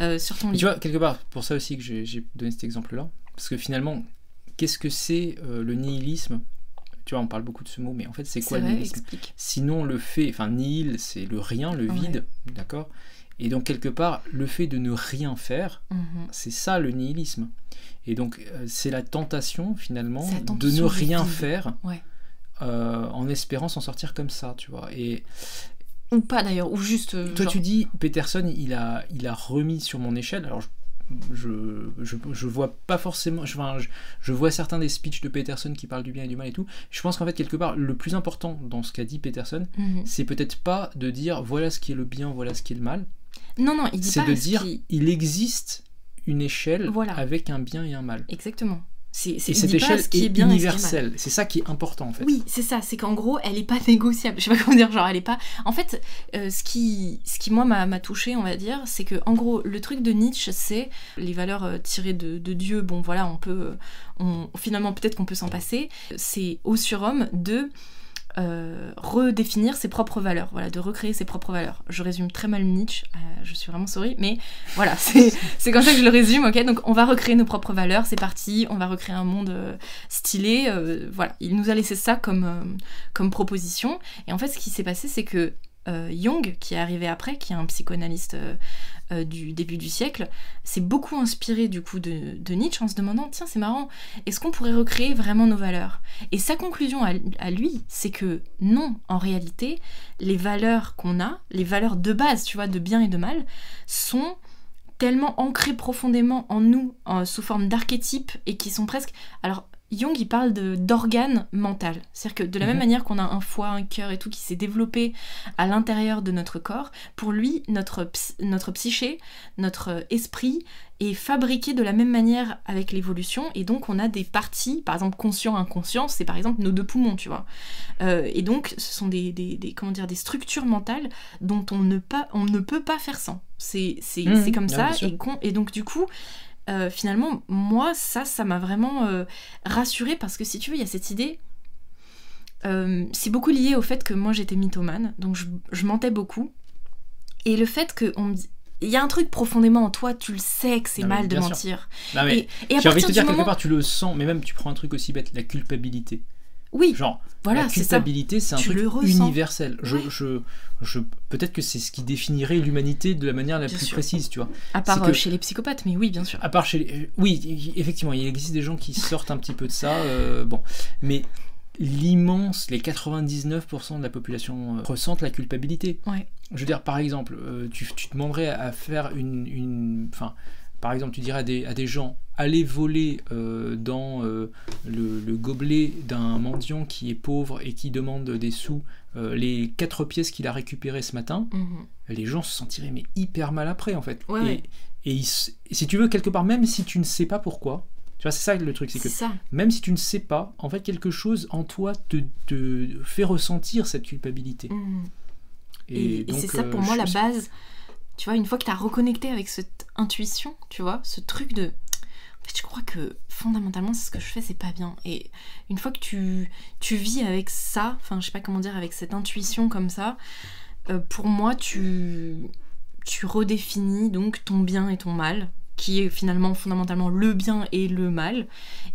euh, sur ton lit. tu vois, quelque part, pour ça aussi que j'ai donné cet exemple-là. Parce que finalement, qu'est-ce que c'est le nihilisme? Tu vois, on parle beaucoup de ce mot, mais en fait, c'est quoi le nihilisme? Sinon, le fait, enfin, nihil, c'est le rien, le Ouais. vide, d'accord? Et donc, quelque part, le fait de ne rien faire, Mhm. c'est ça le nihilisme. Et donc, euh, c'est la tentation, finalement, de ne rien vide. faire Ouais. euh, en espérant s'en sortir comme ça, tu vois. Et Ou pas d'ailleurs, ou juste. euh, toi, genre- tu dis, Peterson, il a, il a remis sur mon échelle. Alors, je, je, je, je vois pas forcément. Je, enfin, je, je vois certains des speeches de Peterson qui parlent du bien et du mal et tout. Je pense qu'en fait, quelque part, le plus important dans ce qu'a dit Peterson, Mhm. c'est peut-être pas de dire voilà ce qui est le bien, voilà ce qui est le mal. Non, non, il dit C'est de ce dire qui- il existe une échelle Voilà. avec un bien et un mal. Exactement. C'est, Et cette échelle ce qui est bien universelle. C'est ça qui est important en fait. Oui, c'est ça, c'est qu'en gros, elle est pas [laughs] négociable. Je sais pas comment dire, genre, elle est pas. En fait, euh, ce, qui, ce qui, moi, m'a, touché, on va dire, c'est que, en gros, le truc de Nietzsche, c'est les valeurs euh, tirées de, de Dieu. Bon, voilà, on peut. euh, On, finalement, peut-être qu'on peut s'en passer. C'est au surhomme de. Euh, redéfinir ses propres valeurs, voilà, de recréer ses propres valeurs. Je résume très mal Nietzsche, euh, je suis vraiment sorry, mais voilà, [laughs] c'est comme ça que je le résume, ok? Donc on va recréer nos propres valeurs, c'est parti, on va recréer un monde euh, stylé, voilà. Il nous a laissé ça comme, comme proposition, et en fait ce qui s'est passé c'est que Jung, qui est arrivé après, qui est un psychanalyste euh, du début du siècle, s'est beaucoup inspiré du coup de, Nietzsche en se demandant tiens c'est marrant, est-ce qu'on pourrait recréer vraiment nos valeurs? Et sa conclusion à, lui, c'est que non, en réalité, les valeurs qu'on a, les valeurs de base, tu vois, de bien et de mal, sont tellement ancrées profondément en nous sous forme d'archétypes et qui sont presque alors Jung, il parle d'organes mental. C'est-à-dire que de la même mhm. manière qu'on a un foie, un cœur et tout qui s'est développé à l'intérieur de notre corps, pour lui, notre, notre psyché, notre esprit est fabriqué de la même manière avec l'évolution. Et donc, on a des parties, par exemple, conscient, inconscient, c'est par exemple nos deux poumons, tu vois. Euh, et donc, ce sont des, des, comment dire, des structures mentales dont on ne, pas, on ne peut pas faire sans. C'est mhm. comme ça. Et, et donc, du coup, euh, finalement, moi, ça, ça m'a vraiment euh, rassurée parce que si tu veux, il y a cette idée. Euh, c'est beaucoup lié au fait que moi j'étais mythomane, donc je, mentais beaucoup. Et le fait que on me dit, il y a un truc profondément en toi, tu le sais que c'est mal de mentir. et, j'ai envie de te dire quelque part, tu le sens, mais même tu prends un truc aussi bête, la culpabilité. Oui. Genre, voilà, la culpabilité, c'est un truc universel. Je, je, je, Peut-être que c'est ce qui définirait l'humanité de la manière la plus précise, tu vois. À part euh, chez les psychopathes, mais oui, bien sûr. À part chez les... Euh, oui, effectivement, il existe des gens qui sortent un petit peu de ça. Euh, bon, mais l'immense, les 99% de la population ressentent la culpabilité. Ouais. Je veux dire, par exemple, tu, tu, demanderais à faire une... une enfin, par exemple, tu dirais à des, à des gens, allez voler euh, dans euh, le, gobelet d'un mendiant qui est pauvre et qui demande des sous euh, les quatre pièces qu'il a récupérées ce matin, mhm. les gens se sentiraient mais hyper mal après en fait. et, et, si tu veux, quelque part, même si tu ne sais pas pourquoi, tu vois, c'est ça le truc, c'est que même si tu ne sais pas, en fait, quelque chose en toi te, te fait ressentir cette culpabilité. Mhm. Et, et c'est ça pour moi la base tu vois, une fois que tu as reconnecté avec cette intuition, tu vois, ce truc de. En fait, je crois que fondamentalement, ce que je fais, c'est pas bien. Et une fois que tu, tu vis avec ça, enfin, je sais pas comment dire, avec cette intuition comme ça, euh, pour moi, tu, tu redéfinis donc ton bien et ton mal, qui est finalement fondamentalement le bien et le mal.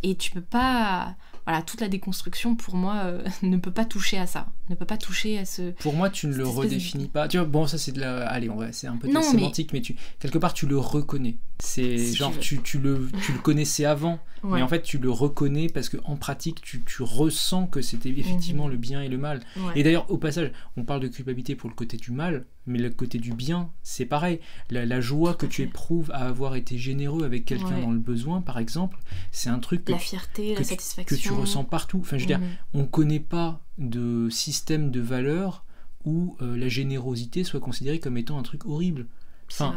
Et tu peux pas voilà, toute la déconstruction pour moi euh, [laughs] ne peut pas toucher à ça, ne peut pas toucher à ce. Pour moi, tu ne le redéfinis pas. Tu vois, bon, ça c'est de la. Allez, on va, c'est un peu de sémantique, mais... tu quelque part tu le reconnais. C'est genre tu, tu, le tu le connaissais avant, mais en fait tu le reconnais parce que en pratique tu, tu ressens que c'était effectivement mhm. le bien et le mal. Et d'ailleurs au passage, on parle de culpabilité pour le côté du mal, mais le côté du bien, c'est pareil. La, joie que tu éprouves à avoir été généreux avec quelqu'un dans le besoin, par exemple, c'est un truc que, la fierté, la satisfaction. que tu ressens partout. Enfin, je veux dire, mhm. on connaît pas de système de valeurs où euh, la générosité soit considérée comme étant un truc horrible. Enfin,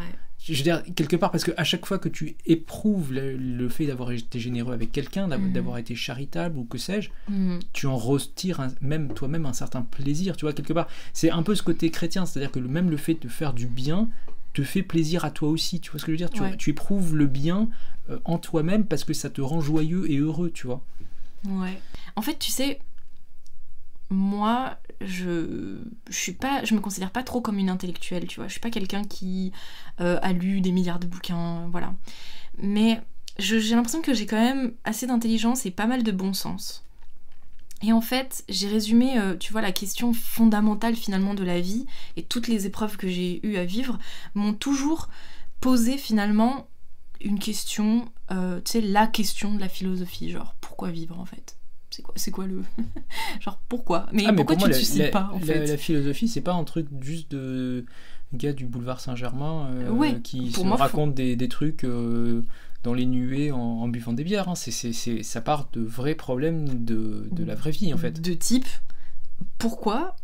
je veux dire, quelque part, parce qu'à chaque fois que tu éprouves le, fait d'avoir été généreux avec quelqu'un, mhm. d'avoir été charitable ou que sais-je, mhm. tu en retires même toi-même un certain plaisir, tu vois, quelque part. C'est un peu ce côté chrétien, c'est-à-dire que même le fait de faire du bien te fait plaisir à toi aussi, tu vois ce que je veux dire? Tu, tu, éprouves le bien euh, en toi-même parce que ça te rend joyeux et heureux, tu vois? Ouais. En fait, tu sais, moi, je, je suis pas, je me considère pas trop comme une intellectuelle, tu vois. Je suis pas quelqu'un qui euh, a lu des milliards de bouquins, voilà. Mais j'ai l'impression que j'ai quand même assez d'intelligence et pas mal de bon sens. Et en fait, j'ai résumé, euh, tu vois, la question fondamentale finalement de la vie et toutes les épreuves que j'ai eu à vivre m'ont toujours posé finalement une question, euh, tu sais, la question de la philosophie, genre pourquoi vivre en fait? C'est quoi, c'est quoi le. [laughs] Genre pourquoi? Mais, ah, pourquoi tu ne suicides pas en fait? La philosophie, c'est pas un truc juste de gars du boulevard Saint-Germain euh, qui se raconte des, des, trucs euh, dans les nuées en, buvant des bières. Hein. C'est, c'est, ça part de vrais problèmes de, de, la vraie vie en fait. De type pourquoi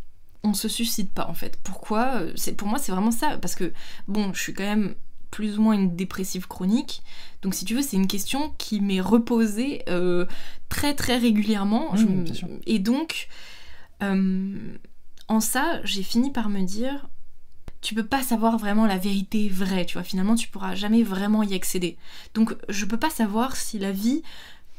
on se suicide pas en fait? Pourquoi euh, c'est, Pour moi, c'est vraiment ça. Parce que bon, je suis quand même plus ou moins une dépressive chronique. Donc si tu veux, c'est une question qui m'est reposée euh, très très régulièrement. Mmh, et donc, euh, en ça, j'ai fini par me dire, tu peux pas savoir vraiment la vérité vraie, tu vois. Finalement, tu pourras jamais vraiment y accéder. Donc, je peux pas savoir si la vie,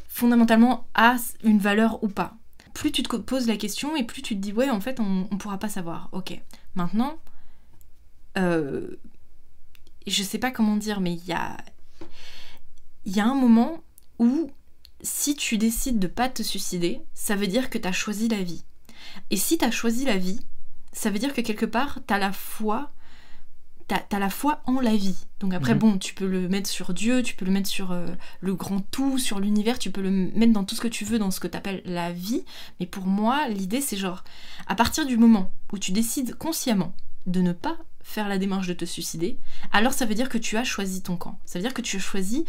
fondamentalement, a une valeur ou pas. plus tu te poses la question et plus tu te dis ouais en fait on, on pourra pas savoir. Ok. Maintenant, euh, je sais pas comment dire, mais il y a, y a un moment où si tu décides de pas te suicider, ça veut dire que tu as choisi la vie. Et si tu as choisi la vie, ça veut dire que quelque part, tu as la foi t'as as la foi en la vie. Donc après, Mhm. bon, tu peux le mettre sur Dieu, tu peux le mettre sur euh, le grand tout, sur l'univers, tu peux le mettre dans tout ce que tu veux, dans ce que t'appelles la vie. Mais pour moi, l'idée, c'est genre, à partir du moment où tu décides consciemment de ne pas faire la démarche de te suicider, alors ça veut dire que tu as choisi ton camp. Ça veut dire que tu as choisi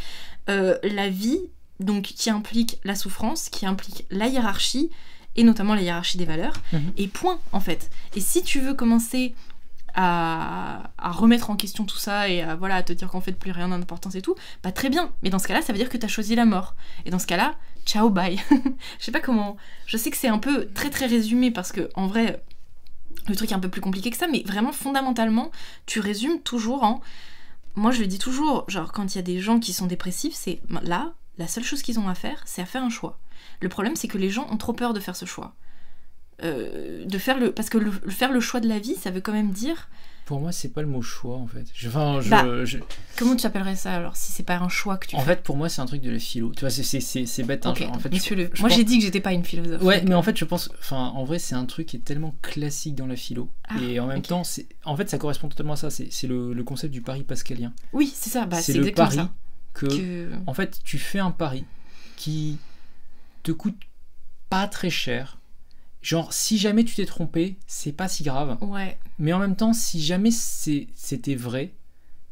euh, la vie, donc qui implique la souffrance, qui implique la hiérarchie, et notamment la hiérarchie des valeurs, Mhm. et point, en fait. Et si tu veux commencer à, à remettre en question tout ça et à, voilà, à te dire qu'en fait plus rien n'a d'importance et tout, bah très bien. Mais dans ce cas-là, ça veut dire que tu as choisi la mort. Et dans ce cas-là, ciao, bye. [laughs] je sais pas comment. Je sais que c'est un peu très très résumé parce que en vrai, le truc est un peu plus compliqué que ça, mais vraiment fondamentalement, tu résumes toujours en. Moi je le dis toujours, genre quand il y a des gens qui sont dépressifs, c'est là, la seule chose qu'ils ont à faire, c'est à faire un choix. Le problème, c'est que les gens ont trop peur de faire ce choix. Euh, de faire le parce que le faire le choix de la vie ça veut quand même dire Pour moi, c'est pas le mot choix en fait. Je, enfin, je, Bah, je- comment tu appellerais ça alors si c'est pas un choix que tu en fais fait, pour moi, c'est un truc de la philo. Tu vois, c'est- bête. hein, genre, en fait, je- monsieur le- je moi pense- j'ai dit que j'étais pas une philosophe Ouais, mais en fait, je pense. Enfin, en vrai, c'est un truc qui est tellement classique dans la philo. Ah, et en même temps, c'est. En fait, ça correspond totalement à ça. C'est le, le concept du pari pascalien. oui c'est ça bah, c'est le pari ça que, que En fait, tu fais un pari qui te coûte pas très cher. Genre, si jamais tu t'es trompé, c'est pas si grave. ouais Mais en même temps, si jamais c'était vrai,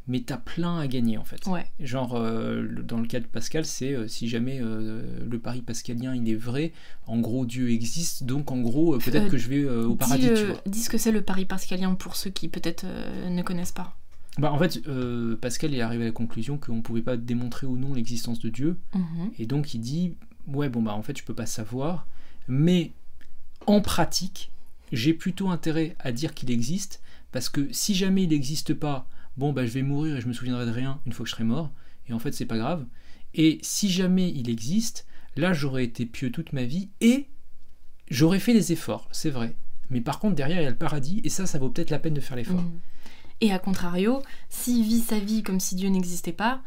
mais t'as plein à gagner en fait. ouais Genre, euh, dans le cas de Pascal, c'est euh, si jamais euh, le pari pascalien il est vrai, en gros Dieu existe, donc en gros, peut-être que je vais au dis, paradis, le- tu vois. dis ce que c'est le pari pascalien pour ceux qui peut-être ne connaissent pas Bah, en fait, Pascal est arrivé à la conclusion qu'on pouvait pas démontrer ou non l'existence de Dieu, Mhm. et donc il dit Ouais, bon, bah en fait, je peux pas savoir, mais en pratique, j'ai plutôt intérêt à dire qu'il existe, parce que si jamais il n'existe pas, bon, bah je vais mourir et je me souviendrai de rien une fois que je serai mort, et en fait, c'est pas grave. Et si jamais il existe, là, j'aurais été pieux toute ma vie, et j'aurais fait les efforts, c'est vrai. Mais par contre, derrière, il y a le paradis, et ça, ça vaut peut-être la peine de faire l'effort. Mhm. Et à contrario, s'il vit sa vie comme si Dieu n'existait pas,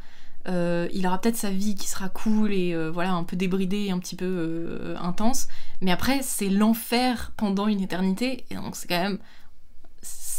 euh, il aura peut-être sa vie qui sera cool et euh, voilà un peu débridée un petit peu euh, intense, mais après c'est l'enfer pendant une éternité. Et donc c'est quand même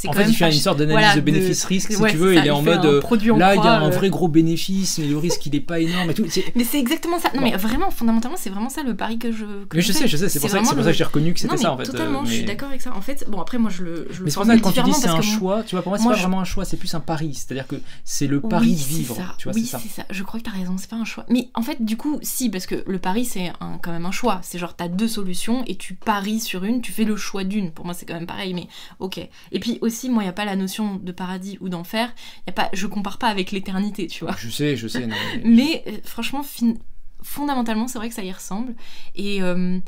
En fait, il fait une sorte d'analyse voilà, de bénéfice-risque, si ouais, tu veux, ça, il est en mode, un euh, Là, il y a un euh, vrai gros bénéfice, mais le risque, il est pas énorme et tout. Mais c'est exactement ça. Non Bon. mais vraiment fondamentalement c'est vraiment ça le pari que je. que Mais je sais, je sais, c'est pour, ça, que- le- j'ai reconnu que c'était ça en fait. totalement, euh, je suis d'accord avec ça. En fait, bon après moi je le je Mais c'est pour ça que quand tu dis c'est un choix, tu vois, pour moi, c'est pas vraiment un choix, c'est plus un pari. C'est-à-dire que c'est le pari de vivre. Tu vois, c'est ça. Je crois que t'as raison, c'est pas un choix. Mais en fait, du coup, si, parce que le pari, c'est quand même un choix. C'est genre, t'as deux solutions et tu paries sur une, tu fais le choix d'une. Pour moi, c'est quand même pareil, mais ok. Et puis aussi, moi, il n'y a pas la notion de paradis ou d'enfer. Y a pas, je compare pas avec l'éternité, tu vois. Je sais, je sais. non, mais- [laughs] Mais euh, franchement, fin- fondamentalement, c'est vrai que ça y ressemble. Et, euh,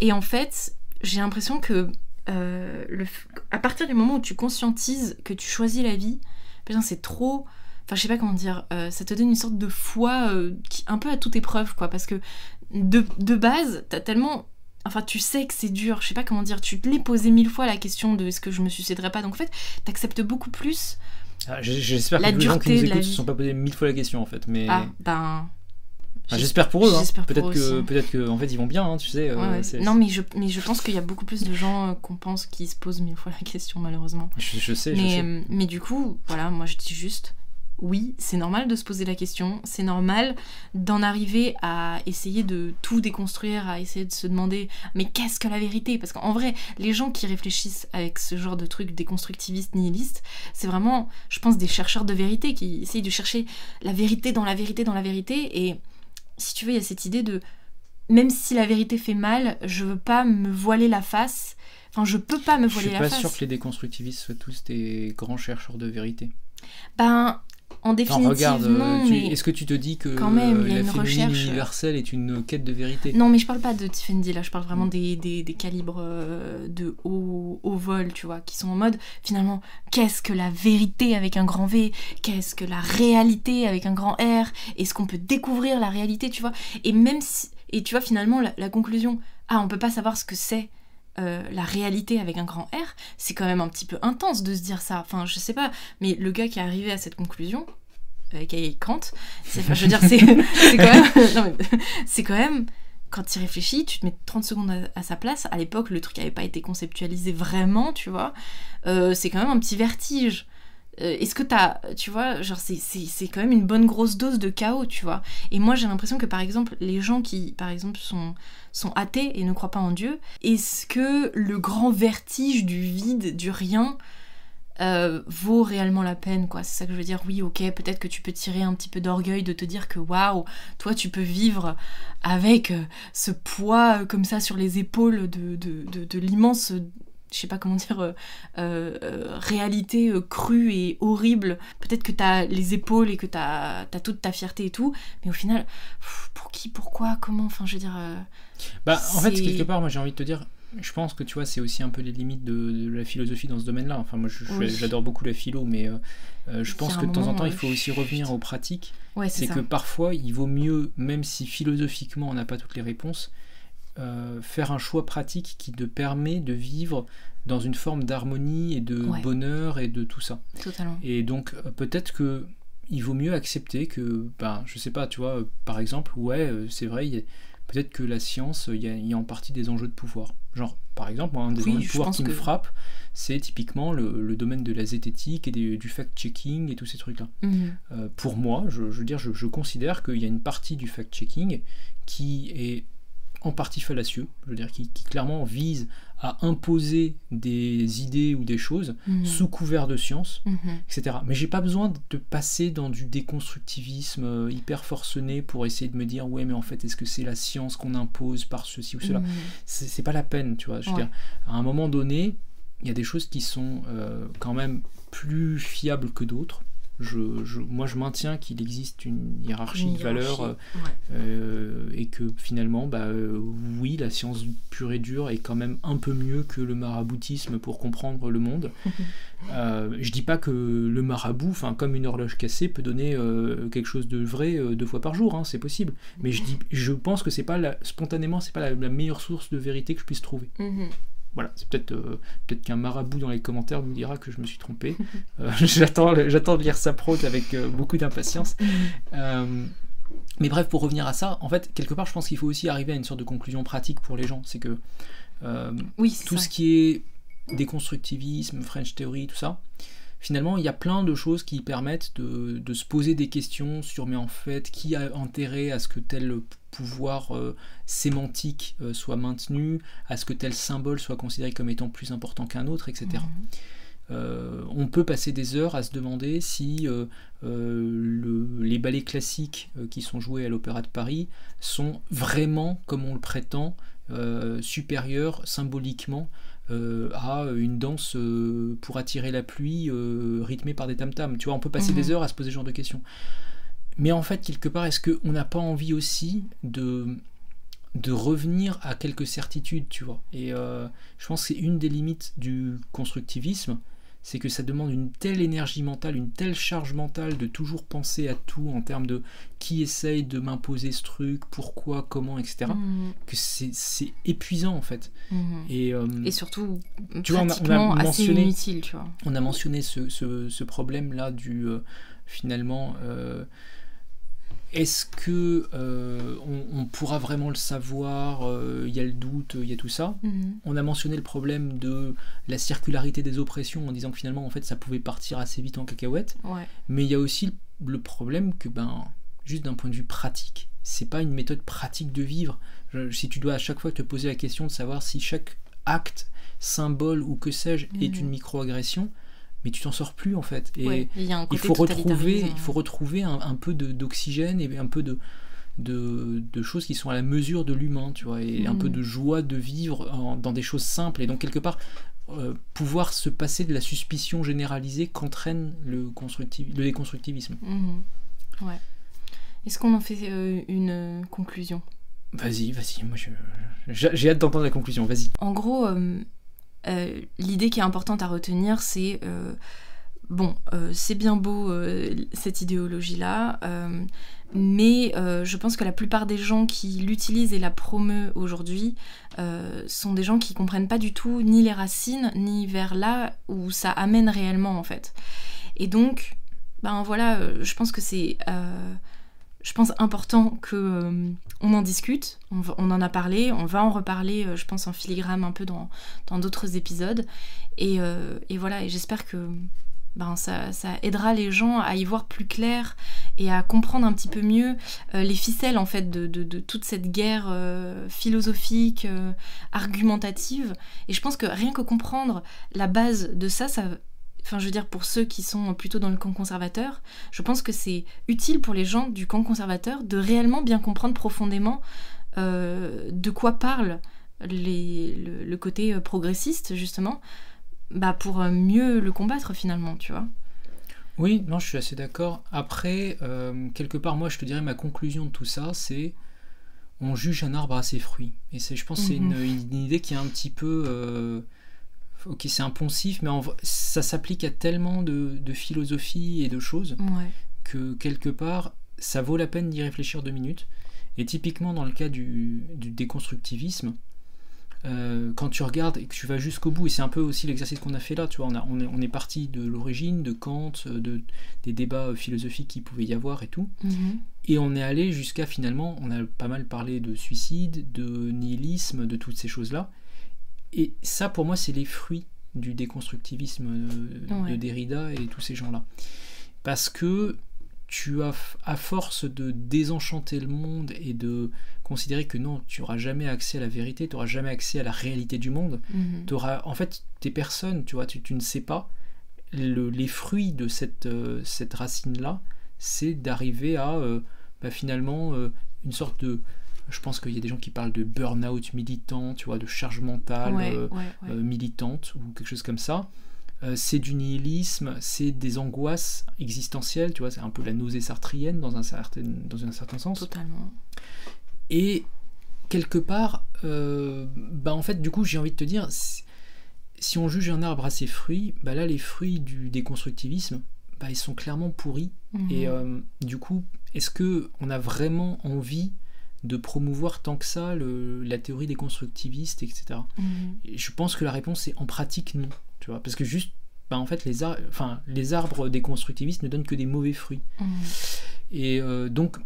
et en fait, j'ai l'impression que euh, le à partir du moment où tu conscientises que tu choisis la vie, putain, c'est trop. Enfin, je sais pas comment dire, euh, ça te donne une sorte de foi euh, qui, un peu à toute épreuve, quoi. Parce que de, de base, t'as tellement. Enfin, tu sais que c'est dur, je sais pas comment dire, tu te l'es posé mille fois la question de est-ce que je me suiciderais pas. Donc en fait, t'acceptes beaucoup plus. Ah, J'espère La que les gens qui dureté nous écoutent se sont pas posé mille fois la question en fait. Mais Ah, ben. Enfin, j'espère pour eux. hein. Peut-être que, peut-être que, en fait, ils vont bien. hein, tu sais. euh, Ouais, ouais. c'est- Non, mais je, mais je pense qu'il y a beaucoup plus de gens euh, qu'on pense qui se posent mille fois la question, malheureusement. Je, je sais, je Mais, sais. euh, mais du coup, voilà, moi je dis juste, oui, c'est normal de se poser la question, c'est normal d'en arriver à essayer de tout déconstruire, à essayer de se demander, mais qu'est-ce que la vérité? Parce qu'en vrai, les gens qui réfléchissent avec ce genre de trucs déconstructivistes, nihilistes, c'est vraiment, je pense, des chercheurs de vérité qui essayent de chercher la vérité dans la vérité dans la vérité. Et si tu veux, il y a cette idée de, même si la vérité fait mal, je veux pas me voiler la face. Enfin, je peux pas me Je voiler suis la pas face. sûr que les déconstructivistes soient tous des grands chercheurs de vérité. Ben, en Non, définitive, regarde, euh, non, tu- est-ce que tu te dis que quand même, a la une féminine recherche. universelle est une quête de vérité? Non, mais je parle pas de Tiffany, là, je parle Mm. vraiment des, des, des calibres euh, de haut, haut vol, tu vois, qui sont en mode, finalement, qu'est-ce que la vérité avec un grand V? Qu'est-ce que la réalité avec un grand R? Est-ce qu'on peut découvrir la réalité, tu vois? Et même si... Et tu vois, finalement, la, la conclusion, ah, on peut pas savoir ce que c'est euh, la réalité avec un grand R, c'est quand même un petit peu intense de se dire ça. Enfin, je sais pas, mais le gars qui est arrivé à cette conclusion, avec euh, Kant, c'est, je veux dire, c'est, [laughs] quand même. c'est quand même. Quand tu réfléchis, tu te mets 30 secondes à, sa place. À l'époque, le truc n'avait pas été conceptualisé vraiment, tu vois. Euh, c'est quand même un petit vertige. Euh, est-ce que t'as, tu vois, genre c'est, quand même une bonne grosse dose de chaos, tu vois. Et moi j'ai l'impression que par exemple les gens qui, par exemple, sont, sont athées et ne croient pas en Dieu, est-ce que le grand vertige du vide, du rien, euh, vaut réellement la peine, quoi? C'est ça que je veux dire. Oui, ok, peut-être que tu peux tirer un petit peu d'orgueil de te dire que waouh, toi tu peux vivre avec euh, ce poids comme ça sur les épaules de, de, de l'immense je sais pas comment dire, euh, euh, réalité euh, crue et horrible. Peut-être que t'as les épaules et que t'as as toute ta fierté et tout, mais au final, pour qui, pourquoi, comment, enfin, je veux dire. bah, en fait, quelque part, moi j'ai envie de te dire, je pense que tu vois, c'est aussi un peu les limites de, la philosophie dans ce domaine-là. Enfin, moi, j'adore beaucoup la philo, mais je pense que de temps en temps, il faut aussi revenir aux pratiques. c'est que parfois, il vaut mieux, même si philosophiquement, on n'a pas toutes les réponses, euh, faire un choix pratique qui te permet de vivre dans une forme d'harmonie et de bonheur et de tout ça. Totalement. Et donc euh, peut-être que il vaut mieux accepter que, ben, je sais pas, tu vois, par exemple, ouais, euh, c'est vrai, peut-être que la science, il y, a en partie des enjeux de pouvoir. Genre, par exemple, un des enjeux de pouvoir qui me frappe, c'est typiquement le, domaine de la zététique et du fact-checking et tous ces trucs-là. Mhm. pour moi, je, veux dire, je, je considère qu'il y a une partie du fact-checking qui est en partie fallacieux, je veux dire, qui, clairement vise à imposer des idées ou des choses mhm. sous couvert de science, mhm. etc. Mais j'ai pas besoin de passer dans du déconstructivisme euh, hyper forcené pour essayer de me dire ouais mais en fait est-ce que c'est la science qu'on impose par ceci ou cela? Mhm. C'est pas la peine, tu vois. Je veux dire, à un moment donné, il y a des choses qui sont euh, quand même plus fiables que d'autres je, moi je maintiens qu'il existe une hiérarchie, de valeurs euh, euh, et que finalement, bah, euh, oui, la science pure et dure est quand même un peu mieux que le maraboutisme pour comprendre le monde. [laughs] je dis pas que le marabout, enfin comme une horloge cassée, peut donner quelque chose de vrai deux fois par jour, hein, c'est possible. Mais je dis, je pense que c'est pas la, spontanément, c'est pas la, meilleure source de vérité que je puisse trouver. Mhm. Voilà, c'est peut-être euh, peut-être qu'un marabout dans les commentaires nous dira que je me suis trompé. [laughs] Euh, j'attends, j'attends de lire sa prose avec euh, beaucoup d'impatience. mais bref, pour revenir à ça, en fait, quelque part, je pense qu'il faut aussi arriver à une sorte de conclusion pratique pour les gens. C'est que oui, tout ce qui est déconstructivisme, French Theory, tout ça, finalement, il y a plein de choses qui permettent de, de, se poser des questions sur, mais en fait, qui a intérêt à ce que tel pouvoir euh, sémantique euh, soit maintenu, à ce que tel symbole soit considéré comme étant plus important qu'un autre, etc. Euh, on peut passer des heures à se demander si les ballets classiques qui sont joués à l'Opéra de Paris sont vraiment, comme on le prétend, supérieurs symboliquement à une danse pour attirer la pluie rythmée par des tam-tams. Tu vois, on peut passer des mhm. heures à se poser ce genre de questions. Mais en fait, quelque part, est-ce qu'on n'a pas envie aussi de, de revenir à quelques certitudes, tu vois? Et euh, je pense que c'est une des limites du constructivisme, c'est que ça demande une telle énergie mentale, une telle charge mentale de toujours penser à tout en termes de qui essaye de m'imposer ce truc, pourquoi, comment, etc. Mmh. Que c'est épuisant en fait. Mmh. Et, euh, Et, surtout, tu vois, on a, assez inutile, tu vois. On a mentionné ce, ce, problème-là du euh, finalement est-ce que euh, on, pourra vraiment le savoir Il euh, y a le doute, il y a tout ça. Mhm. On a mentionné le problème de la circularité des oppressions en disant que finalement, en fait, ça pouvait partir assez vite en cacahuète. Mais il y a aussi le problème que, ben, juste d'un point de vue pratique, c'est pas une méthode pratique de vivre. si tu dois à chaque fois te poser la question de savoir si chaque acte, symbole ou que sais-je est mhm. une microagression, mais tu t'en sors plus en fait. Et il, faut retrouver, il faut retrouver un, peu d'oxygène et un peu de, de, choses qui sont à la mesure de l'humain, tu vois, et un peu mm. de joie de vivre dans des choses simples. Et donc quelque part, euh, pouvoir se passer de la suspicion généralisée qu'entraîne le, le déconstructivisme. Mm-hmm. Ouais. Est-ce qu'on en fait euh, une conclusion? Vas-y, vas-y, moi j'ai hâte d'entendre la conclusion, vas-y. En gros, euh, euh, l'idée qui est importante à retenir, c'est euh, bon, c'est bien beau cette idéologie-là, mais je pense que la plupart des gens qui l'utilisent et la promeuvent aujourd'hui sont des gens qui comprennent pas du tout ni les racines, ni vers là où ça amène réellement en fait. Et donc, ben voilà, je pense que c'est je pense important que euh, en discute. On, en a parlé, on va en reparler, euh, je pense en filigrane un peu dans d'autres épisodes. Euh, et, voilà, et j'espère que ben, ça, aidera les gens à y voir plus clair et à comprendre un petit peu mieux les ficelles en fait de, de toute cette guerre philosophique, argumentative. Et je pense que rien que comprendre la base de ça, ça enfin je veux dire pour ceux qui sont plutôt dans le camp conservateur, je pense que c'est utile pour les gens du camp conservateur de réellement bien comprendre profondément euh, de quoi parle le, côté euh, progressiste justement, bah pour euh, mieux le combattre finalement, tu vois. Oui, non, je suis assez d'accord. Après, quelque part, moi, je te dirais ma conclusion de tout ça, c'est on juge un arbre à ses fruits. Et c'est, je pense, que c'est mhm. une, une, idée qui est un petit peu ok, c'est impensif, mais ça s'applique à tellement de, philosophie et de choses que quelque part, ça vaut la peine d'y réfléchir deux minutes. Et typiquement dans le cas du, déconstructivisme, euh, quand tu regardes et que tu vas jusqu'au bout, et c'est un peu aussi l'exercice qu'on a fait là, tu vois, on, est, on est parti de l'origine, de Kant, de, des débats philosophiques qu'il pouvait y avoir et tout, mm-hmm. et on est allé jusqu'à finalement, on a pas mal parlé de suicide, de nihilisme, de toutes ces choses-là, et ça, pour moi, c'est les fruits du déconstructivisme euh, de Derrida et tous ces gens-là. Parce que tu as, à force de désenchanter le monde et de considérer que non, tu n'auras jamais accès à la vérité, tu n'auras jamais accès à la réalité du monde, mhm. auras, en fait, tes personnes, tu vois, tu, ne sais pas. les fruits de cette, euh, cette racine-là, c'est d'arriver à euh, bah, finalement une sorte de je pense qu'il y a des gens qui parlent de burn-out militant, tu vois, de charge mentale euh, euh, militante ou quelque chose comme ça. Euh, c'est du nihilisme, c'est des angoisses existentielles, tu vois, c'est un peu la nausée sartrienne dans un certain, dans un certain sens. Totalement. Et quelque part, bah en fait, du coup, j'ai envie de te dire, si on juge un arbre à ses fruits, bah là, les fruits du déconstructivisme, bah, ils sont clairement pourris. Mhm. Et du coup, est-ce que on a vraiment envie de promouvoir tant que ça la théorie des constructivistes, etc. Mhm. je pense que la réponse est en pratique non, tu vois, parce que juste, bah, en fait, les, enfin, les arbres des constructivistes ne donnent que des mauvais fruits. Mhm. Et euh, donc,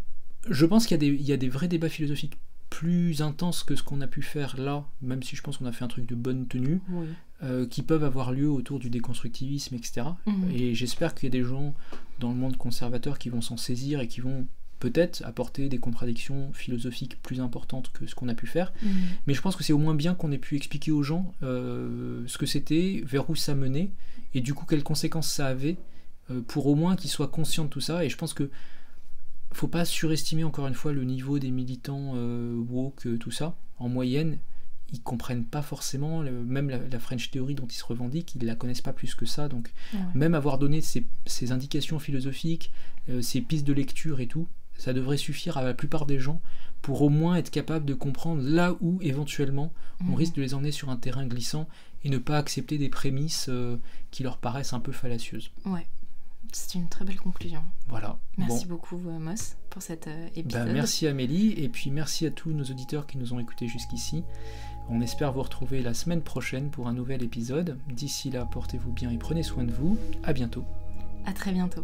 je pense qu'il y, y, a des vrais débats philosophiques plus intenses que ce qu'on a pu faire là, même si je pense qu'on a fait un truc de bonne tenue, euh, qui peuvent avoir lieu autour du déconstructivisme, etc. Mhm. Et j'espère qu'il y a des gens dans le monde conservateur qui vont s'en saisir et qui vont peut-être apporter des contradictions philosophiques plus importantes que ce qu'on a pu faire. Mhm. Mais je pense que c'est au moins bien qu'on ait pu expliquer aux gens euh, ce que c'était, vers où ça menait, et du coup quelles conséquences ça avait, euh, pour au moins qu'ils soient conscients de tout ça. Et je pense que faut pas surestimer encore une fois le niveau des militants euh, woke, tout ça. En moyenne, ils comprennent pas forcément, même la, French Theory dont ils se revendiquent, ils la connaissent pas plus que ça. Donc, même avoir donné ces, indications philosophiques, ces pistes de lecture et tout, ça devrait suffire à la plupart des gens pour au moins être capable de comprendre là où éventuellement on mhm. risque de les emmener sur un terrain glissant et ne pas accepter des prémices euh, qui leur paraissent un peu fallacieuses. Ouais, c'est une très belle conclusion. Voilà. Merci beaucoup euh, Moss pour cet euh, bah, épisode. merci Amélie et puis merci à tous nos auditeurs qui nous ont écoutés jusqu'ici. On espère vous retrouver la semaine prochaine pour un nouvel épisode. D'ici là, portez-vous bien et prenez soin de vous. À bientôt. À très bientôt.